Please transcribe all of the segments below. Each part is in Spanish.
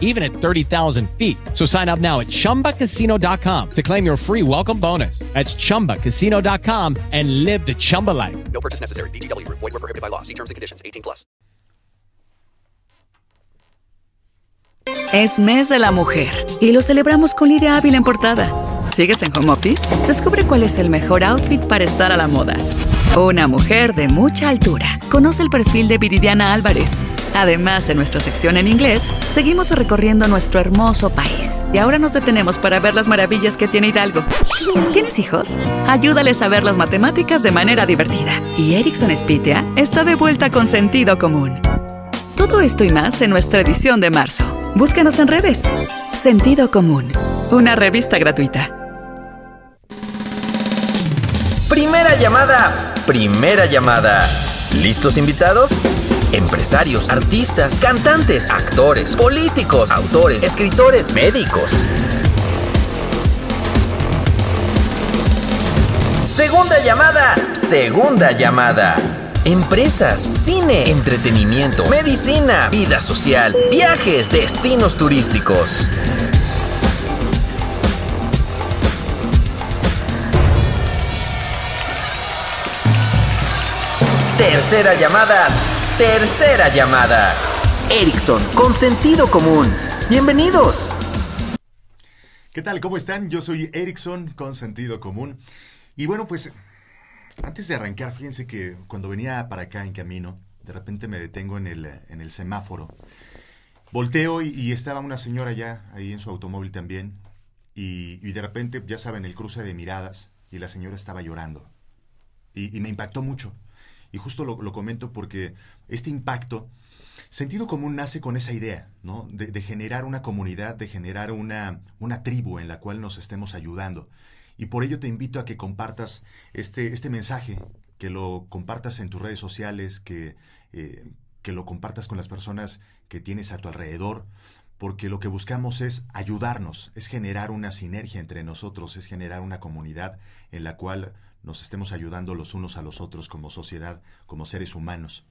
even at 30,000 feet. So sign up now at chumbacasino.com to claim your free welcome bonus. That's chumbacasino.com and live the Chumba life. No purchase necessary. VGW Group. Void were prohibited by law. See terms and conditions. 18 plus. Es mes de la mujer y lo celebramos con Lidia Ávila en portada. ¿Sigues en home office? Descubre cuál es el mejor outfit para estar a la moda. Una mujer de mucha altura. Conoce el perfil de Viridiana Álvarez. Además, en nuestra sección en inglés, seguimos recorriendo nuestro hermoso país. Y ahora nos detenemos para ver las maravillas que tiene Hidalgo. ¿Tienes hijos? Ayúdales a ver las matemáticas de manera divertida. Y Erickson Spitia está de vuelta con sentido común. Todo esto y más en nuestra edición de marzo. Búscanos en redes. Sentido Común, una revista gratuita. Primera llamada, primera llamada. ¿Listos invitados? Empresarios, artistas, cantantes, actores, políticos, autores, escritores, médicos. Segunda llamada, segunda llamada. Empresas, cine, entretenimiento, medicina, vida social, viajes, destinos turísticos. Tercera llamada, tercera llamada. Ericsson, con sentido común. Bienvenidos. ¿Qué tal? ¿Cómo están? Yo soy Erickson con sentido común. Y bueno, pues antes de arrancar, fíjense que cuando venía para acá en camino, de repente me detengo en el, en el semáforo. Volteo y, estaba una señora ya ahí en su automóvil también. Y, de repente, ya saben, el cruce de miradas y la señora estaba llorando. Y, y me impactó mucho. Y justo lo, lo, comento porque este impacto, sentido común nace con esa idea, ¿no? De, de generar una comunidad, de generar una, una tribu en la cual nos estemos ayudando. Y por ello te invito a que compartas este, este mensaje, que lo compartas en tus redes sociales, que, eh, que lo compartas con las personas que tienes a tu alrededor, porque lo que buscamos es ayudarnos, es generar una sinergia entre nosotros, es generar una comunidad en la cual nos estemos ayudando los unos a los otros como sociedad, como seres humanos.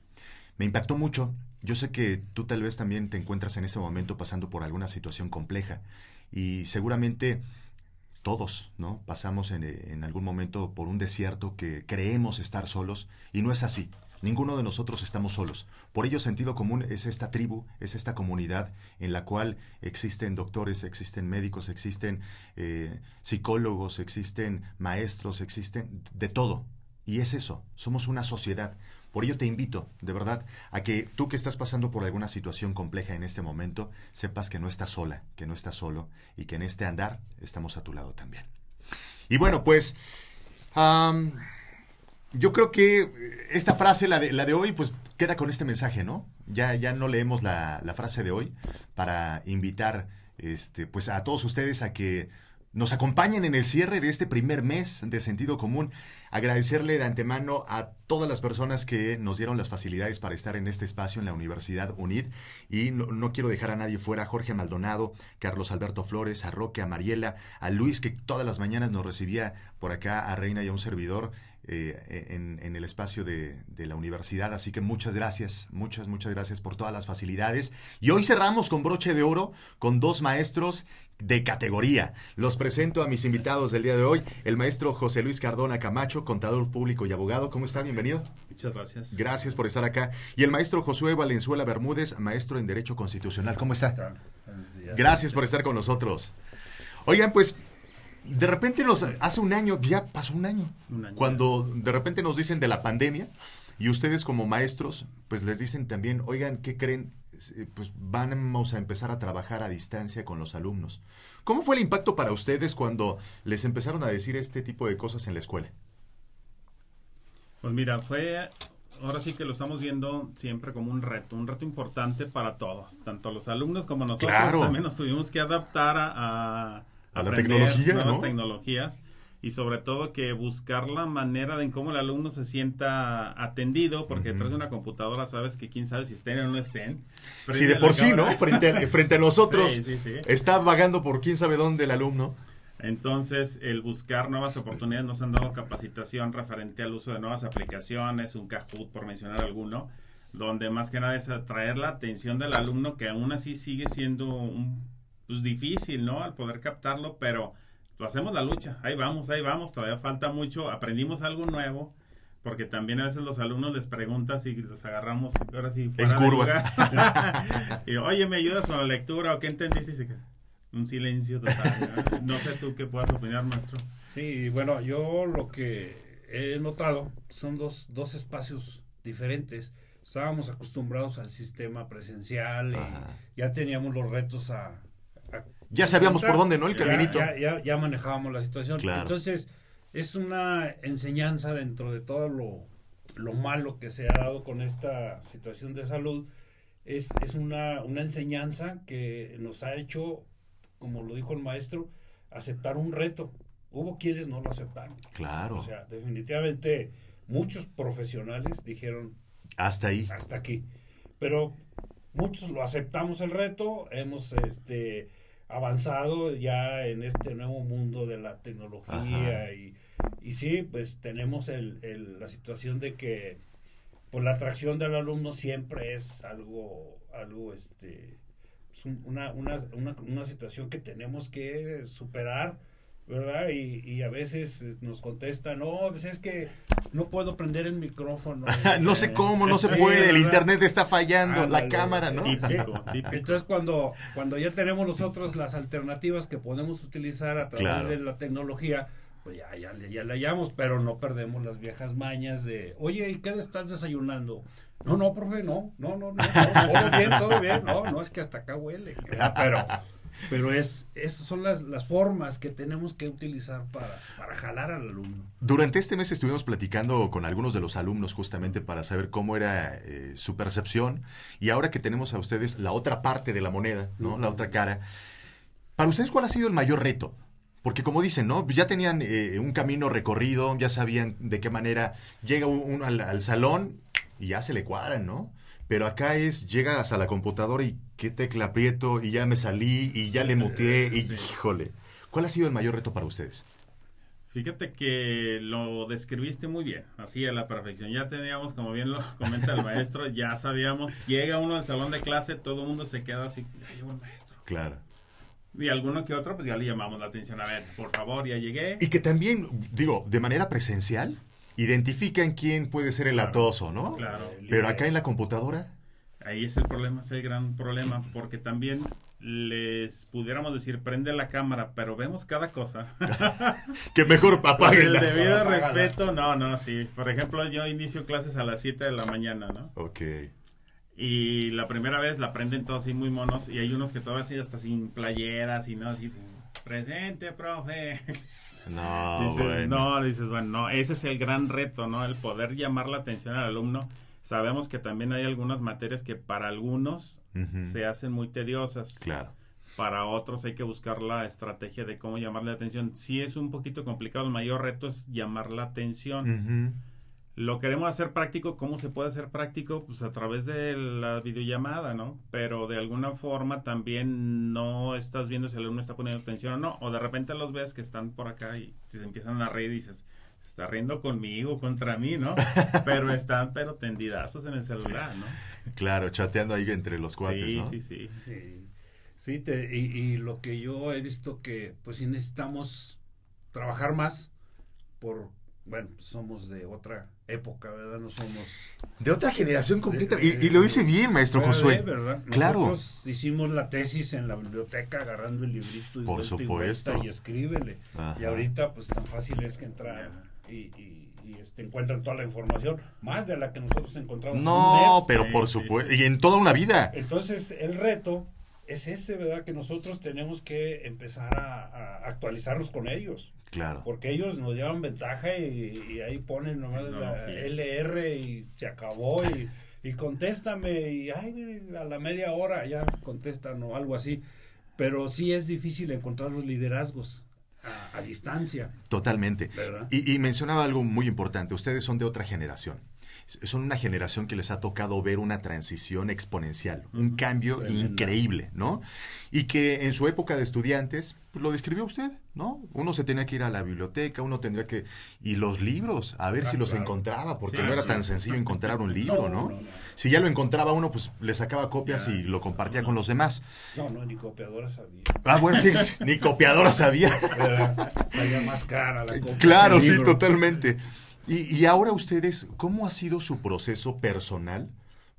Me impactó mucho. Yo sé que tú tal vez también te encuentras en ese momento pasando por alguna situación compleja y seguramente todos, ¿no? Pasamos en, en, algún momento por un desierto que creemos estar solos y no es así. Ninguno de nosotros estamos solos. Por ello, sentido común es esta tribu, es esta comunidad en la cual existen doctores, existen médicos, existen eh, psicólogos, existen maestros, existen de todo. Y es eso, somos una sociedad. Por ello te invito, de verdad, a que tú que estás pasando por alguna situación compleja en este momento, sepas que no estás sola, que no estás solo y que en este andar estamos a tu lado también. Y bueno, pues yo creo que esta frase, la de, la de hoy, pues queda con este mensaje, ¿no? Ya, ya no leemos la, la frase de hoy para invitar este, pues a todos ustedes a que nos acompañen en el cierre de este primer mes de sentido común. Agradecerle de antemano a todas las personas que nos dieron las facilidades para estar en este espacio en la Universidad UNID. Y no, quiero dejar a nadie fuera, Jorge Maldonado, Carlos Alberto Flores, a Roque, a Mariela, a Luis, que todas las mañanas nos recibía por acá, a Reina y a un servidor. Eh, en, en, el espacio de, de, la universidad. Así que muchas gracias, muchas, muchas gracias por todas las facilidades. Y hoy cerramos con broche de oro con dos maestros de categoría. Los presento a mis invitados del día de hoy, el maestro José Luis Cardona Camacho, contador público y abogado. ¿Cómo está? Bienvenido. Muchas gracias. Gracias por estar acá. Y el maestro Josué Valenzuela Bermúdez, maestro en Derecho Constitucional. ¿Cómo está? Gracias por estar con nosotros. Oigan, pues de repente nos, hace un año, ya pasó un año, un año, cuando de repente nos dicen de la pandemia y ustedes como maestros, pues les dicen también, oigan, ¿qué creen? Pues vamos a empezar a trabajar a distancia con los alumnos. ¿Cómo fue el impacto para ustedes cuando les empezaron a decir este tipo de cosas en la escuela? Pues mira, fue, ahora sí que lo estamos viendo siempre como un reto, un reto importante para todos, tanto los alumnos como nosotros Claro. también nos tuvimos que adaptar a, a A la tecnología, nuevas ¿no? tecnologías. Y sobre todo que buscar la manera de en cómo el alumno se sienta atendido, porque detrás de una computadora sabes que quién sabe si estén o no estén. Si de por sí, ¿no? Frente a, frente a nosotros Sí, sí, sí. está vagando por quién sabe dónde el alumno. Entonces, el buscar nuevas oportunidades, nos han dado capacitación referente al uso de nuevas aplicaciones, un Kahoot, por mencionar alguno, donde más que nada es atraer la atención del alumno, que aún así sigue siendo un, pues, difícil, ¿no? Al poder captarlo, pero lo hacemos la lucha. Ahí vamos, ahí vamos, todavía falta mucho, aprendimos algo nuevo. Porque también a veces los alumnos les preguntas y los agarramos ahora sí fuera de curva. lugar. y oye, ¿me ayudas con la lectura o qué entendiste? Se un silencio total. ¿no? No sé tú qué puedas opinar, maestro. Sí, bueno, yo lo que he notado son dos, dos espacios diferentes. Estábamos acostumbrados al sistema presencial y Ajá. ya teníamos los retos a... Ya sabíamos por dónde, ¿no? El Ya- caminito. Ya, ya- ya manejábamos la situación. Claro. Entonces, es una enseñanza dentro de todo lo, lo malo que se ha dado con esta situación de salud. Es, es una, una enseñanza que nos ha hecho, como lo dijo el maestro, aceptar un reto. Hubo quienes no lo aceptaron. Claro. O sea, definitivamente muchos profesionales dijeron Hasta ahí. hasta aquí. Pero muchos lo aceptamos el reto, hemos este avanzado ya en este nuevo mundo de la tecnología y, y sí, pues tenemos el, el- la situación de que pues la atracción del alumno siempre es algo, algo este es un- una, una, una, una situación que tenemos que superar, ¿verdad? Y, y a veces eh, nos contestan, no, pues es que no puedo prender el micrófono. no sé cómo, no se puede, el internet está fallando, la cámara, ¿no? Típico, típico. Entonces cuando, cuando ya tenemos nosotros las alternativas que podemos utilizar a través Claro. de la tecnología, pues ya, ya, ya la hallamos, pero no perdemos las viejas mañas de, oye, ¿y qué estás desayunando? No, no, profe, no, no, no, no, no, todo bien, todo bien, no, no, es que hasta acá huele, ¿verdad? pero, pero es, esas son las, las formas que tenemos que utilizar para, para jalar al alumno. Durante este mes estuvimos platicando con algunos de los alumnos justamente para saber cómo era eh, su percepción y ahora que tenemos a ustedes la otra parte de la moneda, ¿no? La otra cara. Para ustedes, ¿cuál ha sido el mayor reto? Porque como dicen, ¿no? Ya tenían eh, un camino recorrido, ya sabían de qué manera llega un- uno al, al salón y ya se le cuadran, ¿no? Pero acá es, llegas a la computadora y qué tecla aprieto y ya me salí y ya le muteé y híjole. ¿Cuál ha sido el mayor reto para ustedes? Fíjate que lo describiste muy bien, así a la perfección. Ya teníamos, como bien lo comenta el maestro, ya sabíamos, llega uno al salón de clase, todo el mundo se queda así, ya llegó el maestro. Claro. Y alguno que otro, pues ya le llamamos la atención, a ver, por favor, ya llegué. Y que también, digo, de manera presencial, identifican quién puede ser el Claro, atoso, ¿no? claro. Pero acá en la computadora, Ahí es el problema, es el gran problema, porque también les pudiéramos decir, prende la cámara, pero vemos cada cosa. que mejor Con el apáguenla. debido Apágala. respeto, no, no, sí. Por ejemplo, yo inicio clases a las 7 de la mañana, ¿no? Ok. Y la primera vez la prenden todos así muy monos y hay unos que todavía así hasta sin playeras y no así presente, profe. No, dices, bueno. no, dices, bueno, no, ese es el gran reto, ¿no? El poder llamar la atención al alumno. Sabemos que también hay algunas materias que para algunos se hacen muy tediosas. Claro. Para otros hay que buscar la estrategia de cómo llamarle la atención. Sí es un poquito complicado, el mayor reto es llamar la atención. Lo queremos hacer práctico. ¿Cómo se puede hacer práctico? Pues a través de la videollamada, ¿no? Pero de alguna forma también no estás viendo si el alumno está poniendo atención o no. O de repente los ves que están por acá y se empiezan a reír y dices, se está riendo conmigo, contra mí, ¿no? Pero están, pero tendidazos en el celular, ¿no? Claro, chateando ahí entre los cuates, sí, ¿no? sí, sí. Sí, sí te- y, y lo que yo he visto que pues sí necesitamos trabajar más por, bueno, pues, somos de otra época, ¿verdad? No somos... De otra generación completa. De- Y, y lo dice bien, maestro Josué. de, ¿verdad? Claro. Nosotros hicimos la tesis en la biblioteca agarrando el librito y Por vuelta y supuesto. vuelta y escríbele. Ajá. Y ahorita pues tan fácil es que entran y, y, y, este, encuentran toda la información, más de la que nosotros encontramos en un No, mes. pero por supuesto. Y en toda una vida. Entonces, el reto es ese, ¿verdad? Que nosotros tenemos que empezar a, a actualizarnos con ellos. Claro. Porque ellos nos llevan ventaja y, y ahí ponen nomás la. LR y se acabó y, y contéstame y ay, a la media hora ya contestan o algo así. Pero sí es difícil encontrar los liderazgos a, a distancia. Totalmente. ¿Verdad? Y, y mencionaba algo muy importante. Ustedes son de otra generación. Son una generación que les ha tocado ver una transición exponencial, un cambio increíble, ¿no? Y que en su época de estudiantes, pues lo describió usted, ¿no? Uno se tenía que ir a la biblioteca, uno tendría que... Y los libros, a ver si los claro. encontraba, porque Sí, no era sí. tan sencillo encontrar un libro, No, ¿no? no, no. Si ya lo encontraba uno, pues le sacaba copias y lo compartía con los demás. No, no, ni copiadora sabía. Ah, bueno, ni copiadora sabía. Salía más cara la copia. Claro, sí, libro. totalmente. Y, y ahora ustedes, ¿cómo ha sido su proceso personal?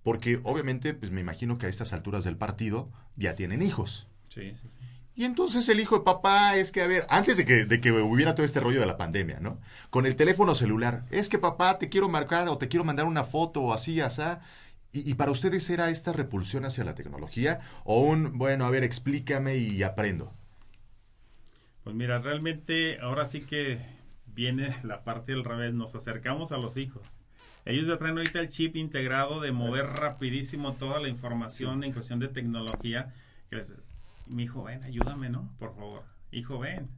Porque obviamente, pues me imagino que a estas alturas del partido ya tienen hijos. Sí, sí, sí. Y entonces el hijo de papá es que, a ver, antes de que, de que hubiera todo este rollo de la pandemia, ¿no? Con el teléfono celular, es que papá te quiero marcar o te quiero mandar una foto o así, asá. Y, y para ustedes era esta repulsión hacia la tecnología o un, bueno, a ver, explícame y aprendo. Pues mira, realmente ahora sí que viene la parte del revés, nos acercamos a los hijos. Ellos ya traen ahorita el chip integrado de mover rapidísimo toda la información en cuestión de tecnología. Que les- mi hijo, ven, ayúdame, ¿no? Por favor. Hijo, ven.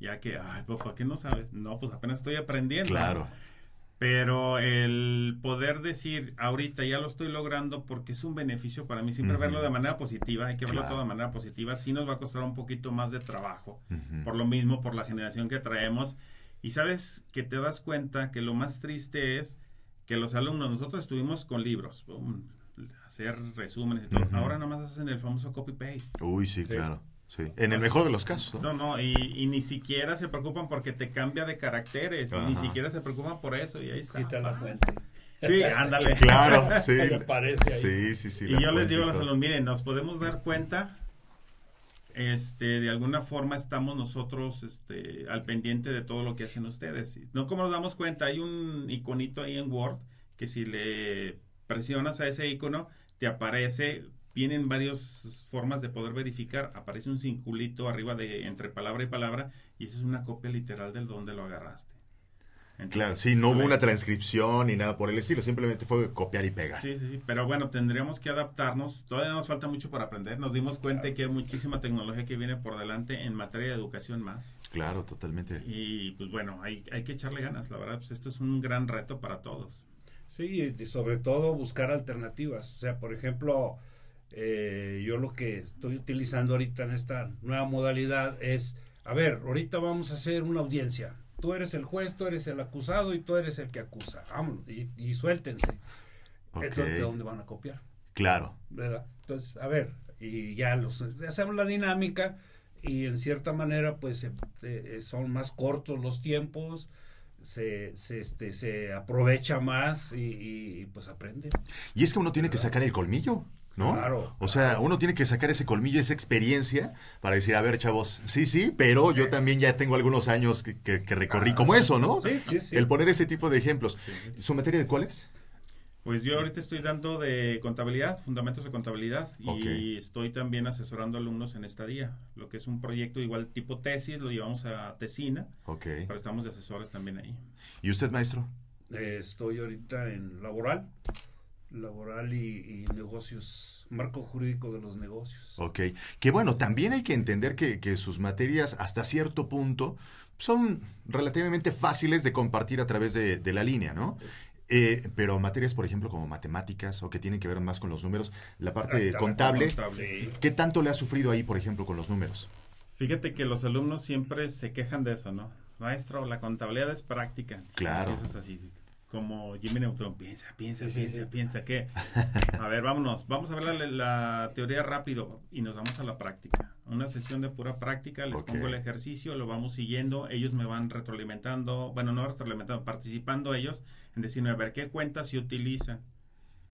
Ya que, ay, papá, ¿qué no sabes? No, pues apenas estoy aprendiendo. Claro. Pero el poder decir, ahorita ya lo estoy logrando porque es un beneficio para mí, siempre verlo de manera positiva, hay que verlo Claro. todo de manera positiva, sí nos va a costar un poquito más de trabajo, por lo mismo, por la generación que traemos. Y sabes que te das cuenta que lo más triste es que los alumnos, nosotros estuvimos con libros, hacer resúmenes y todo, Ujú. ahora nada más hacen el famoso copy-paste. Uy, sí, claro. Sí. En el mejor de los casos. ¿no? No, no, y, y ni siquiera se preocupan porque te cambia de caracteres, ni Ajá. siquiera se preocupan por eso, y ahí está. Quita la fuente. Sí, ándale. Claro, sí. Ahí aparece ahí. Sí, sí, sí. y yo les digo a los alumnos, miren, nos podemos dar cuenta, este, de alguna forma estamos nosotros, este, al pendiente de todo lo que hacen ustedes. No como nos damos cuenta, hay un iconito ahí en Word que si le presionas a ese icono, te aparece, vienen varias formas de poder verificar, aparece un circulito arriba de entre palabra y palabra y esa es una copia literal del donde lo agarraste. Entonces, Claro, sí, no hubo una transcripción ni nada por el estilo, simplemente fue copiar y pegar. Sí, sí, sí, pero bueno, tendríamos que adaptarnos. Todavía nos falta mucho por aprender. Nos dimos cuenta que hay muchísima tecnología que viene por delante en materia de educación más. Claro, totalmente. Y pues bueno, hay, hay que echarle ganas. La verdad, pues esto es un gran reto para todos. Sí, y sobre todo buscar alternativas. O sea, por ejemplo, eh, yo lo que estoy utilizando ahorita en esta nueva modalidad es, a ver, ahorita vamos a hacer una audiencia. Tú eres el juez, tú eres el acusado y tú eres el que acusa. Vámonos, y, y suéltense. Entonces, ¿de dónde van a copiar? Claro. ¿verdad? Entonces, a ver, y ya los hacemos la dinámica y en cierta manera pues eh, eh, son más cortos los tiempos, se, se, este, se aprovecha más y, y, pues aprende. Y es que uno tiene que sacar el colmillo, ¿no? Claro, O sea, uno tiene que sacar ese colmillo, esa experiencia, para decir, a ver, chavos, sí, sí, pero yo también ya tengo algunos años que, que- que recorrí como eso, ¿no? Sí, sí, sí. El poner ese tipo de ejemplos. ¿Su materia de cuál es? Pues yo ahorita estoy dando de contabilidad, fundamentos de contabilidad, y estoy también asesorando alumnos en estadía, lo que es un proyecto igual tipo tesis, lo llevamos a Tesina, Ok. pero estamos de asesores también ahí. ¿Y usted, maestro? Eh, estoy ahorita en laboral, laboral y, y negocios, marco jurídico de los negocios. Ok. Que bueno, también hay que entender que, que sus materias hasta cierto punto son relativamente fáciles de compartir a través de, de la línea, ¿no? Eh, pero materias, por ejemplo, como matemáticas o que tienen que ver más con los números, la parte Ah, contable, Contable. ¿qué tanto le ha sufrido ahí, por ejemplo, con los números? Fíjate que los alumnos siempre se quejan de eso, ¿no? Maestro, la contabilidad es práctica. Claro. Empiezas así, como Jimmy Neutron, piensa, piensa, Sí, piensa, sí. piensa, ¿qué? A ver, vámonos, vamos a ver la, la teoría rápido y nos vamos a la práctica. Una sesión de pura práctica, les pongo el ejercicio, lo vamos siguiendo, ellos me van retroalimentando, bueno, no retroalimentando, participando ellos en decirme, a ver, ¿qué cuentas se utilizan?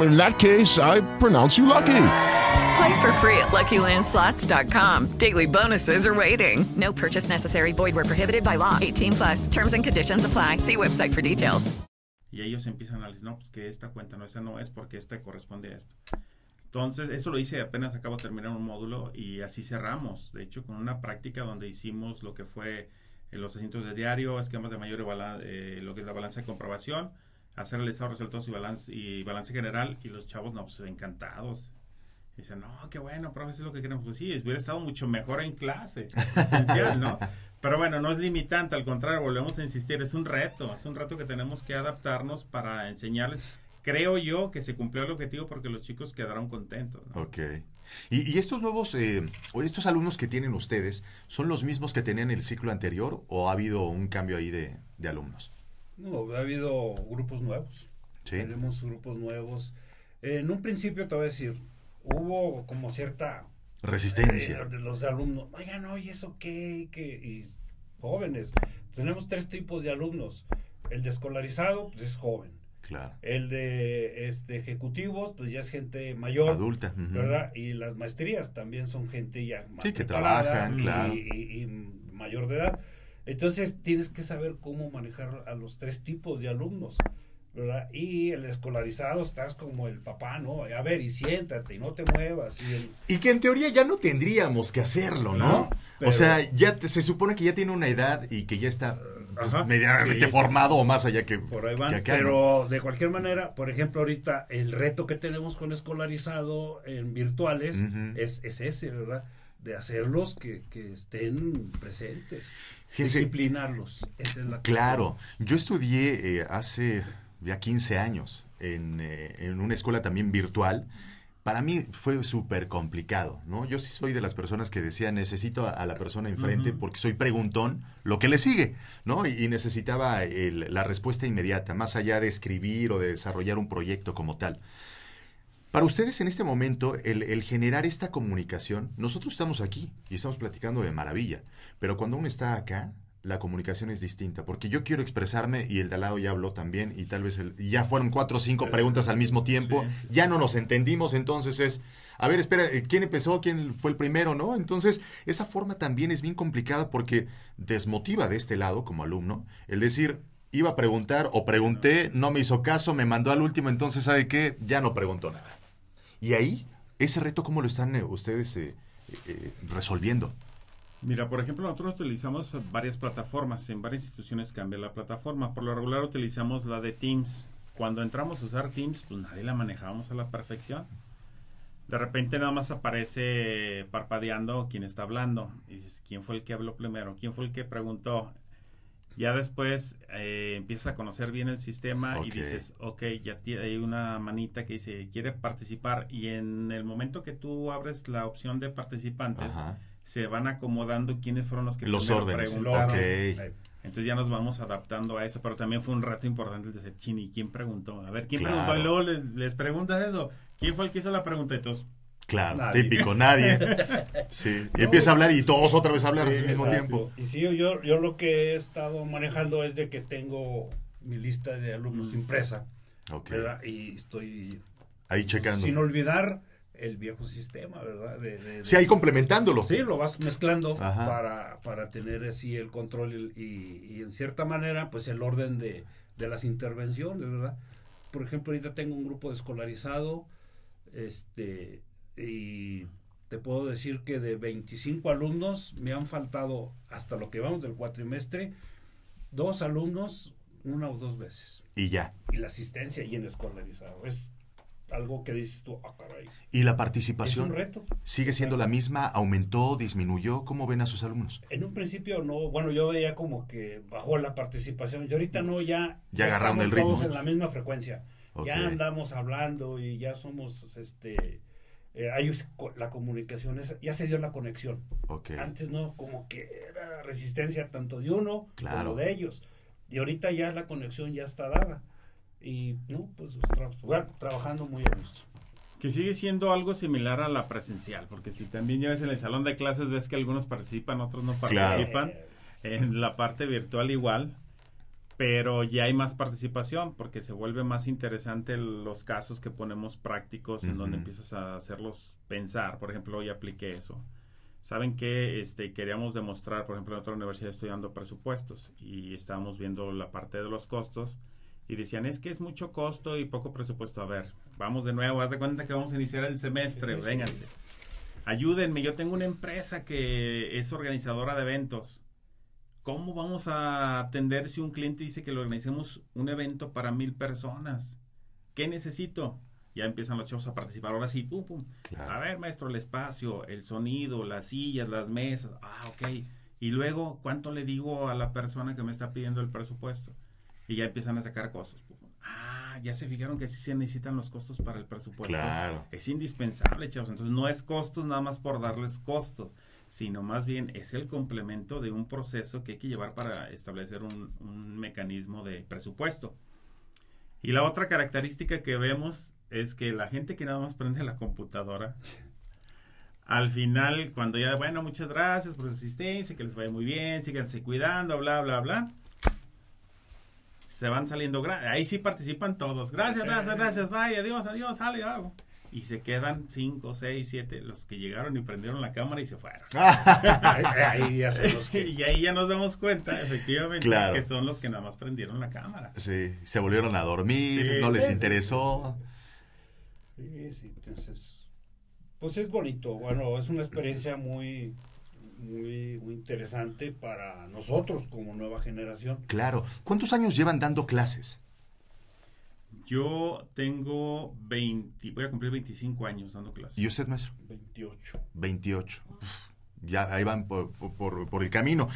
In that case, I pronounce you lucky. Play for free at LuckyLandSlots.com. Daily bonuses are waiting. No purchase necessary. Void where prohibited by law. 18 plus. Terms and conditions apply. See website for details. Y ellos empiezan a decir, no, pues que esta cuenta no, esa no es porque esta corresponde a esto. Entonces, eso lo hice apenas acabo de terminar un módulo y así cerramos. De hecho, con una práctica donde hicimos lo que fue eh, los asientos de diario, esquemas de mayor eh, lo que es la balanza de comprobación, hacer el estado de resultados y balance, y balance general. Y los chavos, no, pues encantados. Dicen, no, qué bueno, profe, es lo que queremos. Pues sí, hubiera estado mucho mejor en clase, esencial, ¿no? Pero bueno, no es limitante, al contrario, volvemos a insistir, es un reto, es un reto que tenemos que adaptarnos para enseñarles. Creo yo que se cumplió el objetivo porque los chicos quedaron contentos. ¿no? Ok. ¿Y, y estos nuevos, eh, o estos alumnos que tienen ustedes, son los mismos que tenían el ciclo anterior o ha habido un cambio ahí de, de alumnos? No, ha habido grupos nuevos. Sí. Tenemos grupos nuevos. Eh, en un principio te voy a decir, hubo como cierta Resistencia. eh, de los alumnos, oigan, oye, ¿eso qué? ¿Qué?". Y jóvenes. Tenemos tres tipos de alumnos. El de escolarizado, pues es joven. Claro. El de este, ejecutivos, pues ya es gente mayor. Adulta. ¿verdad? Y las maestrías también son gente ya más Sí, que trabajan, y- claro. y, y mayor de edad. Entonces tienes que saber cómo manejar a los tres tipos de alumnos. ¿verdad? Y el escolarizado estás como el papá, ¿no? A ver, y siéntate y no te muevas. Y el- Y que en teoría ya no tendríamos que hacerlo, ¿no? No, pero- O sea, ya te- se supone que ya tiene una edad y que ya está pues, Ajá. medianamente Sí, formado o más allá que, por ahí van. que acá, ¿no? Pero de cualquier manera, por ejemplo, ahorita el reto que tenemos con escolarizado en virtuales es, es ese, ¿verdad? De hacerlos que, que estén presentes. Fíjense, disciplinarlos. Esa es la Claro, yo estudié eh, hace ya 15 años en, eh, en una escuela también virtual. Para mí fue súper complicado, ¿no? Yo sí soy de las personas que decía, necesito a, a la persona enfrente porque soy preguntón, lo que le sigue, ¿no? Y, y necesitaba el- la respuesta inmediata, más allá de escribir o de desarrollar un proyecto como tal. Para ustedes en este momento, el, el generar esta comunicación, nosotros estamos aquí y estamos platicando de maravilla, pero cuando uno está acá, la comunicación es distinta, porque yo quiero expresarme y el de al lado ya habló también y tal vez el- ya fueron cuatro o cinco preguntas al mismo tiempo, Sí, sí, ya no nos entendimos, entonces es, a ver, espera, eh, ¿quién empezó? ¿Quién fue el primero? ¿No? Entonces, esa forma también es bien complicada porque desmotiva de este lado como alumno el decir, iba a preguntar o pregunté, no me hizo caso, me mandó al último, entonces, ¿sabe qué? Ya no preguntó nada. Y ahí, ese reto, ¿cómo lo están eh, ustedes eh, eh, resolviendo? Mira, por ejemplo, nosotros utilizamos varias plataformas. En varias instituciones cambia la plataforma. Por lo regular utilizamos la de Teams. Cuando entramos a usar Teams, pues nadie la manejábamos a la perfección. De repente nada más aparece parpadeando quién está hablando. Y dices, ¿quién fue el que habló primero? ¿Quién fue el que preguntó? Ya después eh, empiezas a conocer bien el sistema Ok. y dices, ok, ya hay una manita que dice, quiere participar. Y en el momento que tú abres la opción de participantes, Ajá. Se van acomodando quiénes fueron los que Los órdenes. preguntaron. Ok. Entonces ya nos vamos adaptando a eso, pero también fue un reto importante el de decir, chini, ¿quién preguntó? A ver, ¿quién Claro. preguntó? Y luego les, les preguntas eso, ¿quién fue el que hizo la pregunta? Todos, Claro, Nadie. típico, nadie. Sí, y No. empieza a hablar y todos otra vez a hablar Sí, al mismo exacto. tiempo. Y sí, yo, yo lo que he estado manejando es de que tengo mi lista de alumnos impresa, Ok. ¿verdad? Y estoy Ahí checando. sin olvidar el viejo sistema, ¿verdad? De, de- Sí, ahí complementándolo. Sí, lo vas mezclando Ajá. para, para tener así el control y, y- y en cierta manera, pues el orden de, de las intervenciones, ¿verdad? Por ejemplo, ahorita tengo un grupo de escolarizado, este, y te puedo decir que de 25 alumnos me han faltado, hasta lo que vamos del cuatrimestre, dos alumnos una o dos veces. Y ya. Y la asistencia y en escolarizado. Es algo que dices tú, ah, caray. ¿Y la Es participación? un reto. ¿Sigue siendo la misma? ¿Aumentó? ¿Disminuyó? ¿Cómo ven a sus alumnos? En un principio no, bueno, yo veía como que bajó la participación. Y ahorita no, ya, Ya agarraron estamos el ritmo. todos en la misma frecuencia. Ya andamos hablando y ya somos, este, eh, hay la comunicación, es- ya se dio la conexión. Antes no, como que era resistencia tanto de uno Claro. como de ellos. Y ahorita ya la conexión ya está dada. Y no, pues tra- bueno, trabajando muy a gusto. Que sigue siendo algo similar a la presencial, porque si también llevas en el salón de clases, ves que algunos participan, otros no Claro. participan. En la parte virtual igual, pero ya hay más participación, porque se vuelve más interesante los casos que ponemos prácticos, en donde empiezas a hacerlos pensar. Por ejemplo, hoy apliqué eso. Saben que este, queríamos demostrar, por ejemplo, en otra universidad estudiando presupuestos y estábamos viendo la parte de los costos y decían, es que es mucho costo y poco presupuesto. A ver, vamos de nuevo, haz de cuenta que vamos a iniciar el semestre, Sí, sí, sí. vénganse. Ayúdenme, yo tengo una empresa que es organizadora de eventos. ¿Cómo vamos a atender si un cliente dice que le organicemos un evento para mil personas? ¿Qué necesito? Ya empiezan los chavos a participar. Ahora sí, pum, pum. Claro. A ver, maestro, el espacio, el sonido, las sillas, las mesas. Ah, ok. Y luego, ¿cuánto le digo a la persona que me está pidiendo el presupuesto? Y ya empiezan a sacar costos. Pum. Ah, ya se fijaron que sí se necesitan los costos para el presupuesto. Claro. Es indispensable, chavos. Entonces, no es costos nada más por darles costos, sino más bien es el complemento de un proceso que hay que llevar para establecer un, un mecanismo de presupuesto. Y la otra característica que vemos es que la gente que nada más prende la computadora, al final, cuando ya, bueno, muchas gracias por su asistencia, que les vaya muy bien, síganse cuidando, bla, bla, bla. Se van saliendo, ahí sí participan todos. Gracias, gracias, gracias, bye, adiós, adiós, sale, hago. Y se quedan cinco, seis, siete, los que llegaron y prendieron la cámara y se fueron. Ahí- ya son los que- y ahí ya nos damos cuenta, efectivamente, Claro. que son los que nada más prendieron la cámara. Sí, se volvieron a dormir, Sí, no les sí, sí. interesó. Sí, sí, entonces, pues es bonito. Bueno, es una experiencia muy, muy, muy interesante para nosotros como nueva generación. Claro. ¿Cuántos años llevan dando clases? Yo tengo 20, voy a cumplir 25 años dando clases. ¿Y usted, maestro? 28. 28. Uf, ya ahí van por, por- por el camino.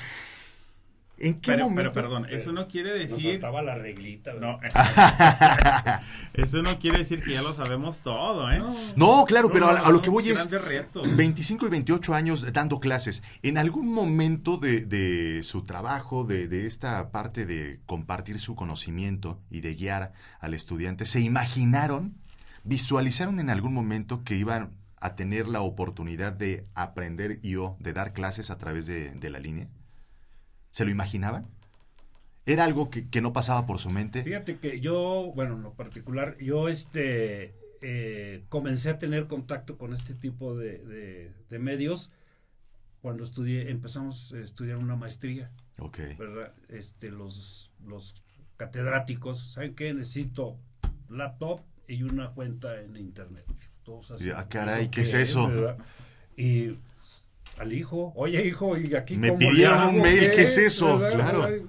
¿En qué Pero, momento? pero perdón, eso no quiere Nos decir... faltaba la reglita. Eso no quiere decir que ya lo sabemos todo, ¿eh? No, claro, pero a, a lo que voy es retos. 25 y 28 años dando clases. ¿En algún momento de, de su trabajo, de, de esta parte de compartir su conocimiento y de guiar al estudiante, se imaginaron, visualizaron en algún momento que iban a tener la oportunidad de aprender y o de dar clases a través de, de la línea? ¿Se lo imaginaban? ¿Era algo que, que no pasaba por su mente? Fíjate que yo, bueno, en lo particular, yo este eh, comencé a tener contacto con este tipo de, de- de medios cuando estudié, empezamos a estudiar una maestría, Ok. ¿verdad? Este, los, los catedráticos, ¿saben qué? Necesito laptop y una cuenta en internet. Todos así, Ah, caray, ¿eso ¿qué es eso? verdad? Y al hijo, oye hijo, y aquí Me cómo pidieron un mail, ¿qué es eso? ¿Verdad? Claro.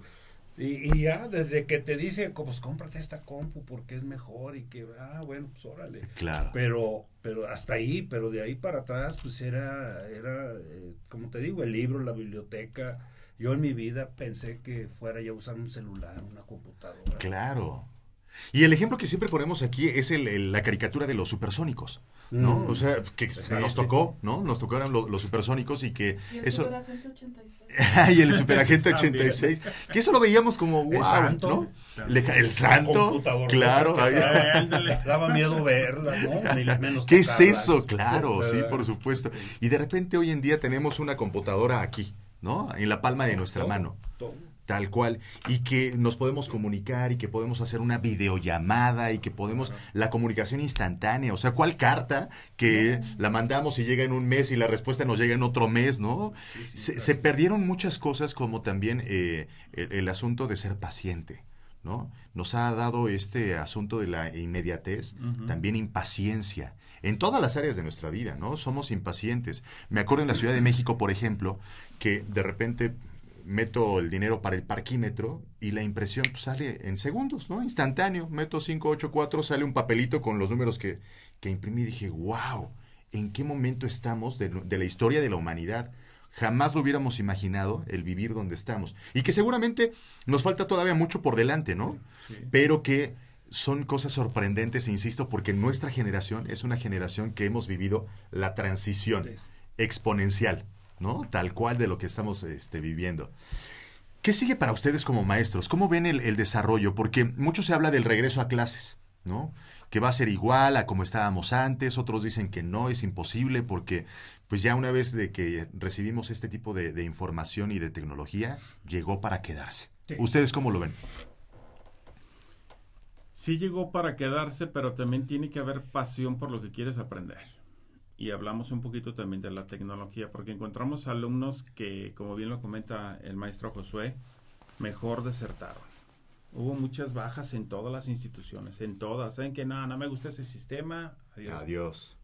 Y, y ya, desde que te dice, pues cómprate esta compu porque es mejor y que, ah, bueno, pues órale. Claro. Pero, pero hasta ahí, pero de ahí para atrás, pues era, era, eh, como te digo, el libro, la biblioteca. Yo en mi vida pensé que fuera ya a usar un celular, una computadora. Claro. Y el ejemplo que siempre ponemos aquí es el- el- la caricatura de los supersónicos, ¿no? Mm. O sea, que Sí, nos sí, tocó, ¿no? Nos tocaron lo- los supersónicos y que Y el eso... Superagente 86. y el superagente También. 86, que eso lo veíamos como, wow, santo. ¿no? Le el santo, Computador, claro. Ándale. Daba miedo verla, ¿no? Ni menos ¿Qué es eso? Claro, sí, por supuesto. Y de repente hoy en día tenemos una computadora aquí, ¿no? En la palma de nuestra Todo, mano. Tal cual. Y que nos podemos comunicar y que podemos hacer una videollamada y que podemos... La comunicación instantánea. O sea, ¿cuál carta que la mandamos y llega en un mes y la respuesta nos llega en otro mes, ¿no? se, se perdieron muchas cosas como también eh, el, el asunto de ser paciente, ¿no? Nos ha dado este asunto de la inmediatez, también impaciencia. En todas las áreas de nuestra vida, ¿no? Somos impacientes. Me acuerdo en la Ciudad de México, por ejemplo, que de repente meto el dinero para el parquímetro y la impresión pues, sale en segundos, ¿no? Instantáneo. Meto 584, sale un papelito con los números que, que imprimí y dije, wow, ¿en qué momento estamos de, de la historia de la humanidad? Jamás lo hubiéramos imaginado el vivir donde estamos. Y que seguramente nos falta todavía mucho por delante, ¿no? Pero que son cosas sorprendentes, insisto, porque nuestra generación es una generación que hemos vivido la transición exponencial, ¿no? Tal cual de lo que estamos este, viviendo. ¿Qué sigue para ustedes como maestros? ¿Cómo ven el, el desarrollo? Porque mucho se habla del regreso a clases, ¿no? Que va a ser igual a como estábamos antes, otros dicen que no, es imposible porque pues ya una vez de que recibimos este tipo de, de información y de tecnología, llegó para quedarse. Sí. ¿Ustedes cómo lo ven? Sí llegó para quedarse, pero también tiene que haber pasión por lo que quieres aprender. Y hablamos un poquito también de la tecnología, porque encontramos alumnos que, como bien lo comenta el maestro Josué, mejor desertaron. Hubo muchas bajas en todas las instituciones, en todas. Saben que no, no me gusta ese sistema. Adiós. Adiós.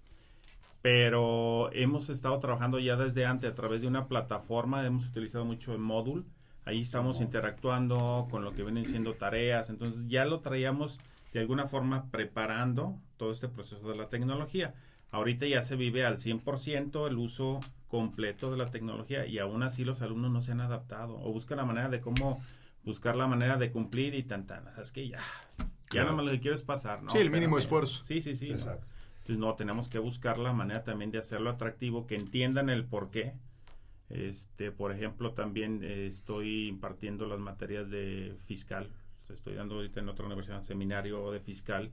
Pero hemos estado trabajando ya desde antes a través de una plataforma, hemos utilizado mucho el módulo. Ahí estamos interactuando con lo que vienen siendo tareas. Entonces ya lo traíamos de alguna forma preparando todo este proceso de la tecnología. Ahorita ya se vive al 100% el uso completo de la tecnología y aún así los alumnos no se han adaptado o buscan la manera de cómo buscar la manera de cumplir y tan tan. Es que ya, ya Claro. nomás lo que quiero es pasar, ¿no? Sí, el mínimo esfuerzo. Sí, sí, sí. ¿no? Exacto. Entonces, no, tenemos que buscar la manera también de hacerlo atractivo, que entiendan el por qué. Este, por ejemplo, también eh, estoy impartiendo las materias de fiscal. Estoy dando ahorita en otra universidad un seminario de fiscal.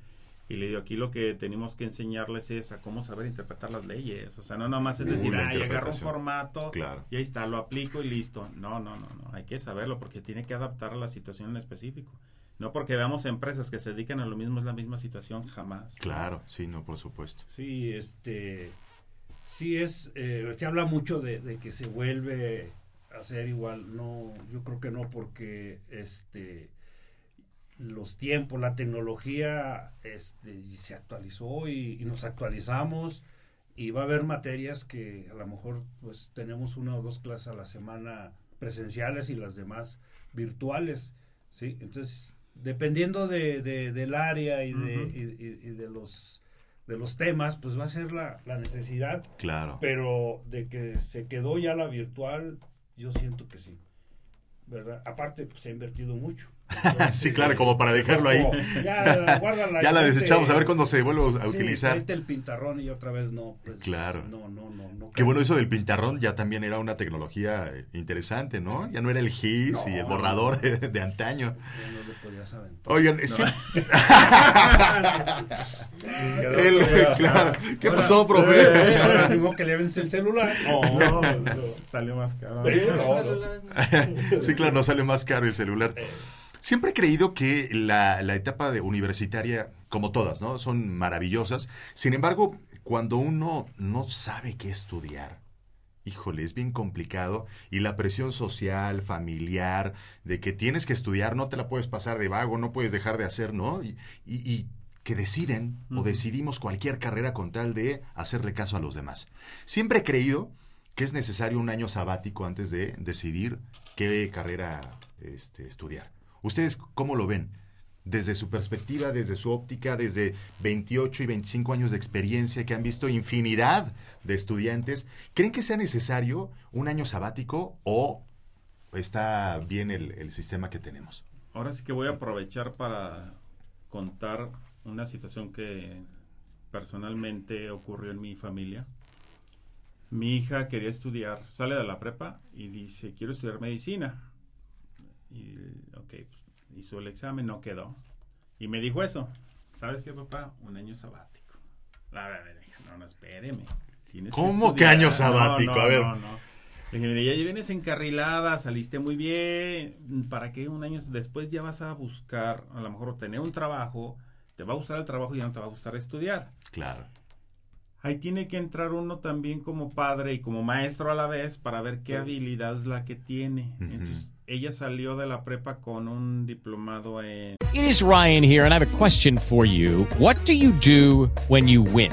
Y le digo, aquí lo que tenemos que enseñarles es a cómo saber interpretar las leyes. O sea, no nomás es decir, ah, agarro un formato Claro. y ahí está, lo aplico y listo. No, no, no, no. Hay que saberlo porque tiene que adaptar a la situación en específico. No porque veamos empresas que se dedican a lo mismo, es la misma situación, jamás. Claro, sí, no, por supuesto. Sí, este, sí es, eh, se habla mucho de, de que se vuelve a ser igual, no, yo creo que no porque, este, los tiempos, la tecnología, este, se actualizó y, y nos actualizamos y va a haber materias que a lo mejor, pues, tenemos una o dos clases a la semana presenciales y las demás virtuales, sí, entonces, dependiendo de, de- del área y de, y de los de los temas, pues va a ser la, la necesidad. Claro. Pero de que se quedó ya la virtual, yo siento que sí. ¿Verdad? Aparte, pues, se ha invertido mucho. Sí, claro, como para dejarlo ahí. Ya, guárdala. Ya la desechamos, a ver cuándo se vuelve a Sí, utilizar. el pintarrón y otra vez no. pues, Claro. No, no, no. no Qué bueno eso del pintarrón, ya también era una tecnología eh, interesante, ¿no? Ya no era el GIS y el No. borrador de, de antaño. Ya no le podías aventar. Oigan, No. sí. El- claro. ¿Qué pasó, profe? Ahora mismo que le vence el celular. No, no, salió más caro. Sí, claro, no sale más caro el celular. Siempre he creído que la, la etapa de universitaria, como todas, ¿no? Son maravillosas. Sin embargo, cuando uno no sabe qué estudiar, híjole, es bien complicado. Y la presión social, familiar, de que tienes que estudiar, no te la puedes pasar de vago, no puedes dejar de hacer, ¿no? Y, y- y que deciden o decidimos cualquier carrera con tal de hacerle caso a los demás. Siempre he creído que es necesario un año sabático antes de decidir qué carrera este, estudiar. ¿Ustedes cómo lo ven? Desde su perspectiva, desde su óptica, desde 28 y 25 años de experiencia que han visto infinidad de estudiantes, ¿creen que sea necesario un año sabático o está bien el, sistema que tenemos? Ahora sí que voy a aprovechar para contar una situación que personalmente ocurrió en mi familia. Mi hija quería estudiar, sale de la prepa y dice, quiero estudiar medicina. Y, ok, pues, hizo el examen, no quedó. Y me dijo eso, ¿sabes qué, papá? Un año sabático. La verdad, dije, no, no, espéreme. ¿Cómo que estudiar". año sabático? no, A ver. no, no. Le dije, mira, ya vienes encarrilada, saliste muy bien. ¿Para qué un año después ya vas a buscar, a lo mejor, obtener un trabajo? Te va a gustar el trabajo y ya no te va a gustar estudiar. Claro. Ahí tiene que entrar uno también como padre y como maestro a la vez para ver qué habilidad es la que tiene. Entonces, ella salió de la prepa con un diplomado en It is Ryan here, and I have a question for you. What do you do when you win?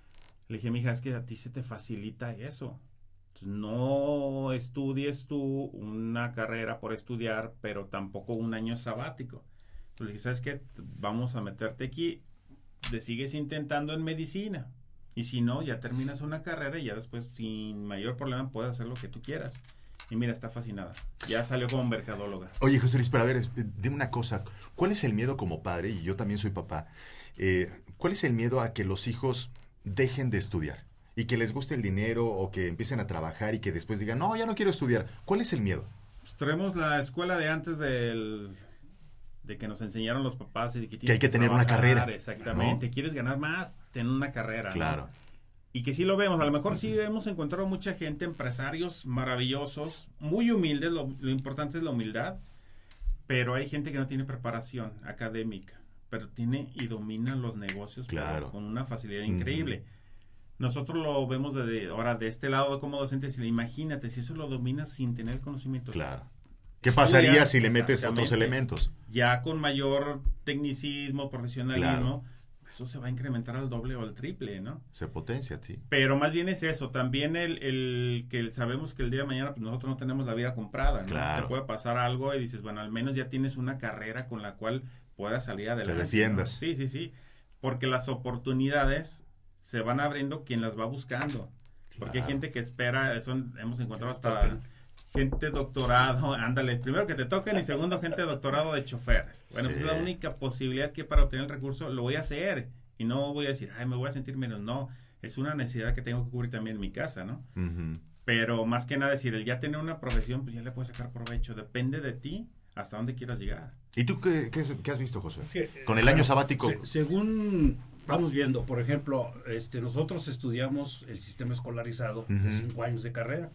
Le dije, mija, es que a ti se te facilita eso. No estudies tú una carrera por estudiar, pero tampoco un año sabático. Entonces le dije, ¿sabes qué? Vamos a meterte aquí, te sigues intentando en medicina. Y si no, ya terminas una carrera y ya después, sin mayor problema, puedes hacer lo que tú quieras. Y mira, está fascinada. Ya salió como mercadóloga. Oye, José Luis, pero a ver, eh, dime una cosa. ¿Cuál es el miedo como padre? Y yo también soy papá. eh, ¿Cuál es el miedo a que los hijos dejen de estudiar? Y que les guste el dinero o que empiecen a trabajar y que después digan, no, ya no quiero estudiar. ¿Cuál es el miedo? Pues traemos la escuela de antes del de que nos enseñaron los papás y de que, Que hay que tener una carrera, Exactamente. ¿no? ¿Quieres ganar más? Ten una carrera. ¿no? Claro. Y que sí lo vemos. A lo mejor sí hemos encontrado mucha gente, empresarios maravillosos, muy humildes. Lo, lo importante es la humildad. Pero hay gente que no tiene preparación académica, pero tiene y domina los negocios con una facilidad increíble. Nosotros lo vemos desde ahora de este lado como docentes. y Imagínate si eso lo dominas sin tener conocimiento. Claro. ¿Qué pasaría si le metes otros elementos? Ya con mayor tecnicismo, profesionalismo, eso se va a incrementar al doble o al triple, ¿no? Se potencia, sí. Pero más bien es eso, también el, el que sabemos que el día de mañana pues nosotros no tenemos la vida comprada, ¿no? Claro. Te puede pasar algo y dices, bueno, al menos ya tienes una carrera con la cual puedas salir adelante. ¿no? defiendas. Sí, sí, sí. Porque las oportunidades se van abriendo quien las va buscando. Porque hay gente que espera, eso hemos encontrado hasta gente doctorado, ándale, primero que te toquen y segundo gente doctorado de choferes. Bueno, Sí. pues es la única posibilidad que para obtener el recurso lo voy a hacer y no voy a decir, ay, me voy a sentir menos. No, es una necesidad que tengo que cubrir también en mi casa, ¿no? Pero más que nada decir, el ya tener una profesión, pues ya le puedes sacar provecho. Depende de ti hasta dónde quieras llegar. ¿Y tú qué, qué- qué has visto, José? Eh, Con el año sabático. se- según vamos viendo, por ejemplo, este, nosotros estudiamos el sistema escolarizado de cinco años de carrera.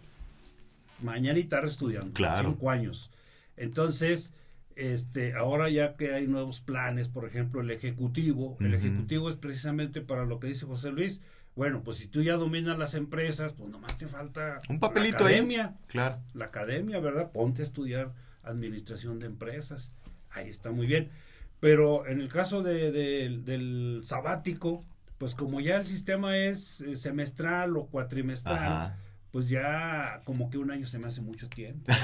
Mañana y tarde estudiando. Claro. Cinco años. Entonces, este, ahora ya que hay nuevos planes, por ejemplo, el ejecutivo, el ejecutivo es precisamente para lo que dice José Luis. Bueno, pues si tú ya dominas las empresas, pues nomás te falta Un papelito la ahí. academia Claro. la academia, ¿verdad? Ponte a estudiar administración de empresas. Ahí está muy bien. Pero en el caso de- de- del sabático, pues como ya el sistema es eh, semestral o cuatrimestral, Ajá. pues ya como que un año se me hace mucho tiempo.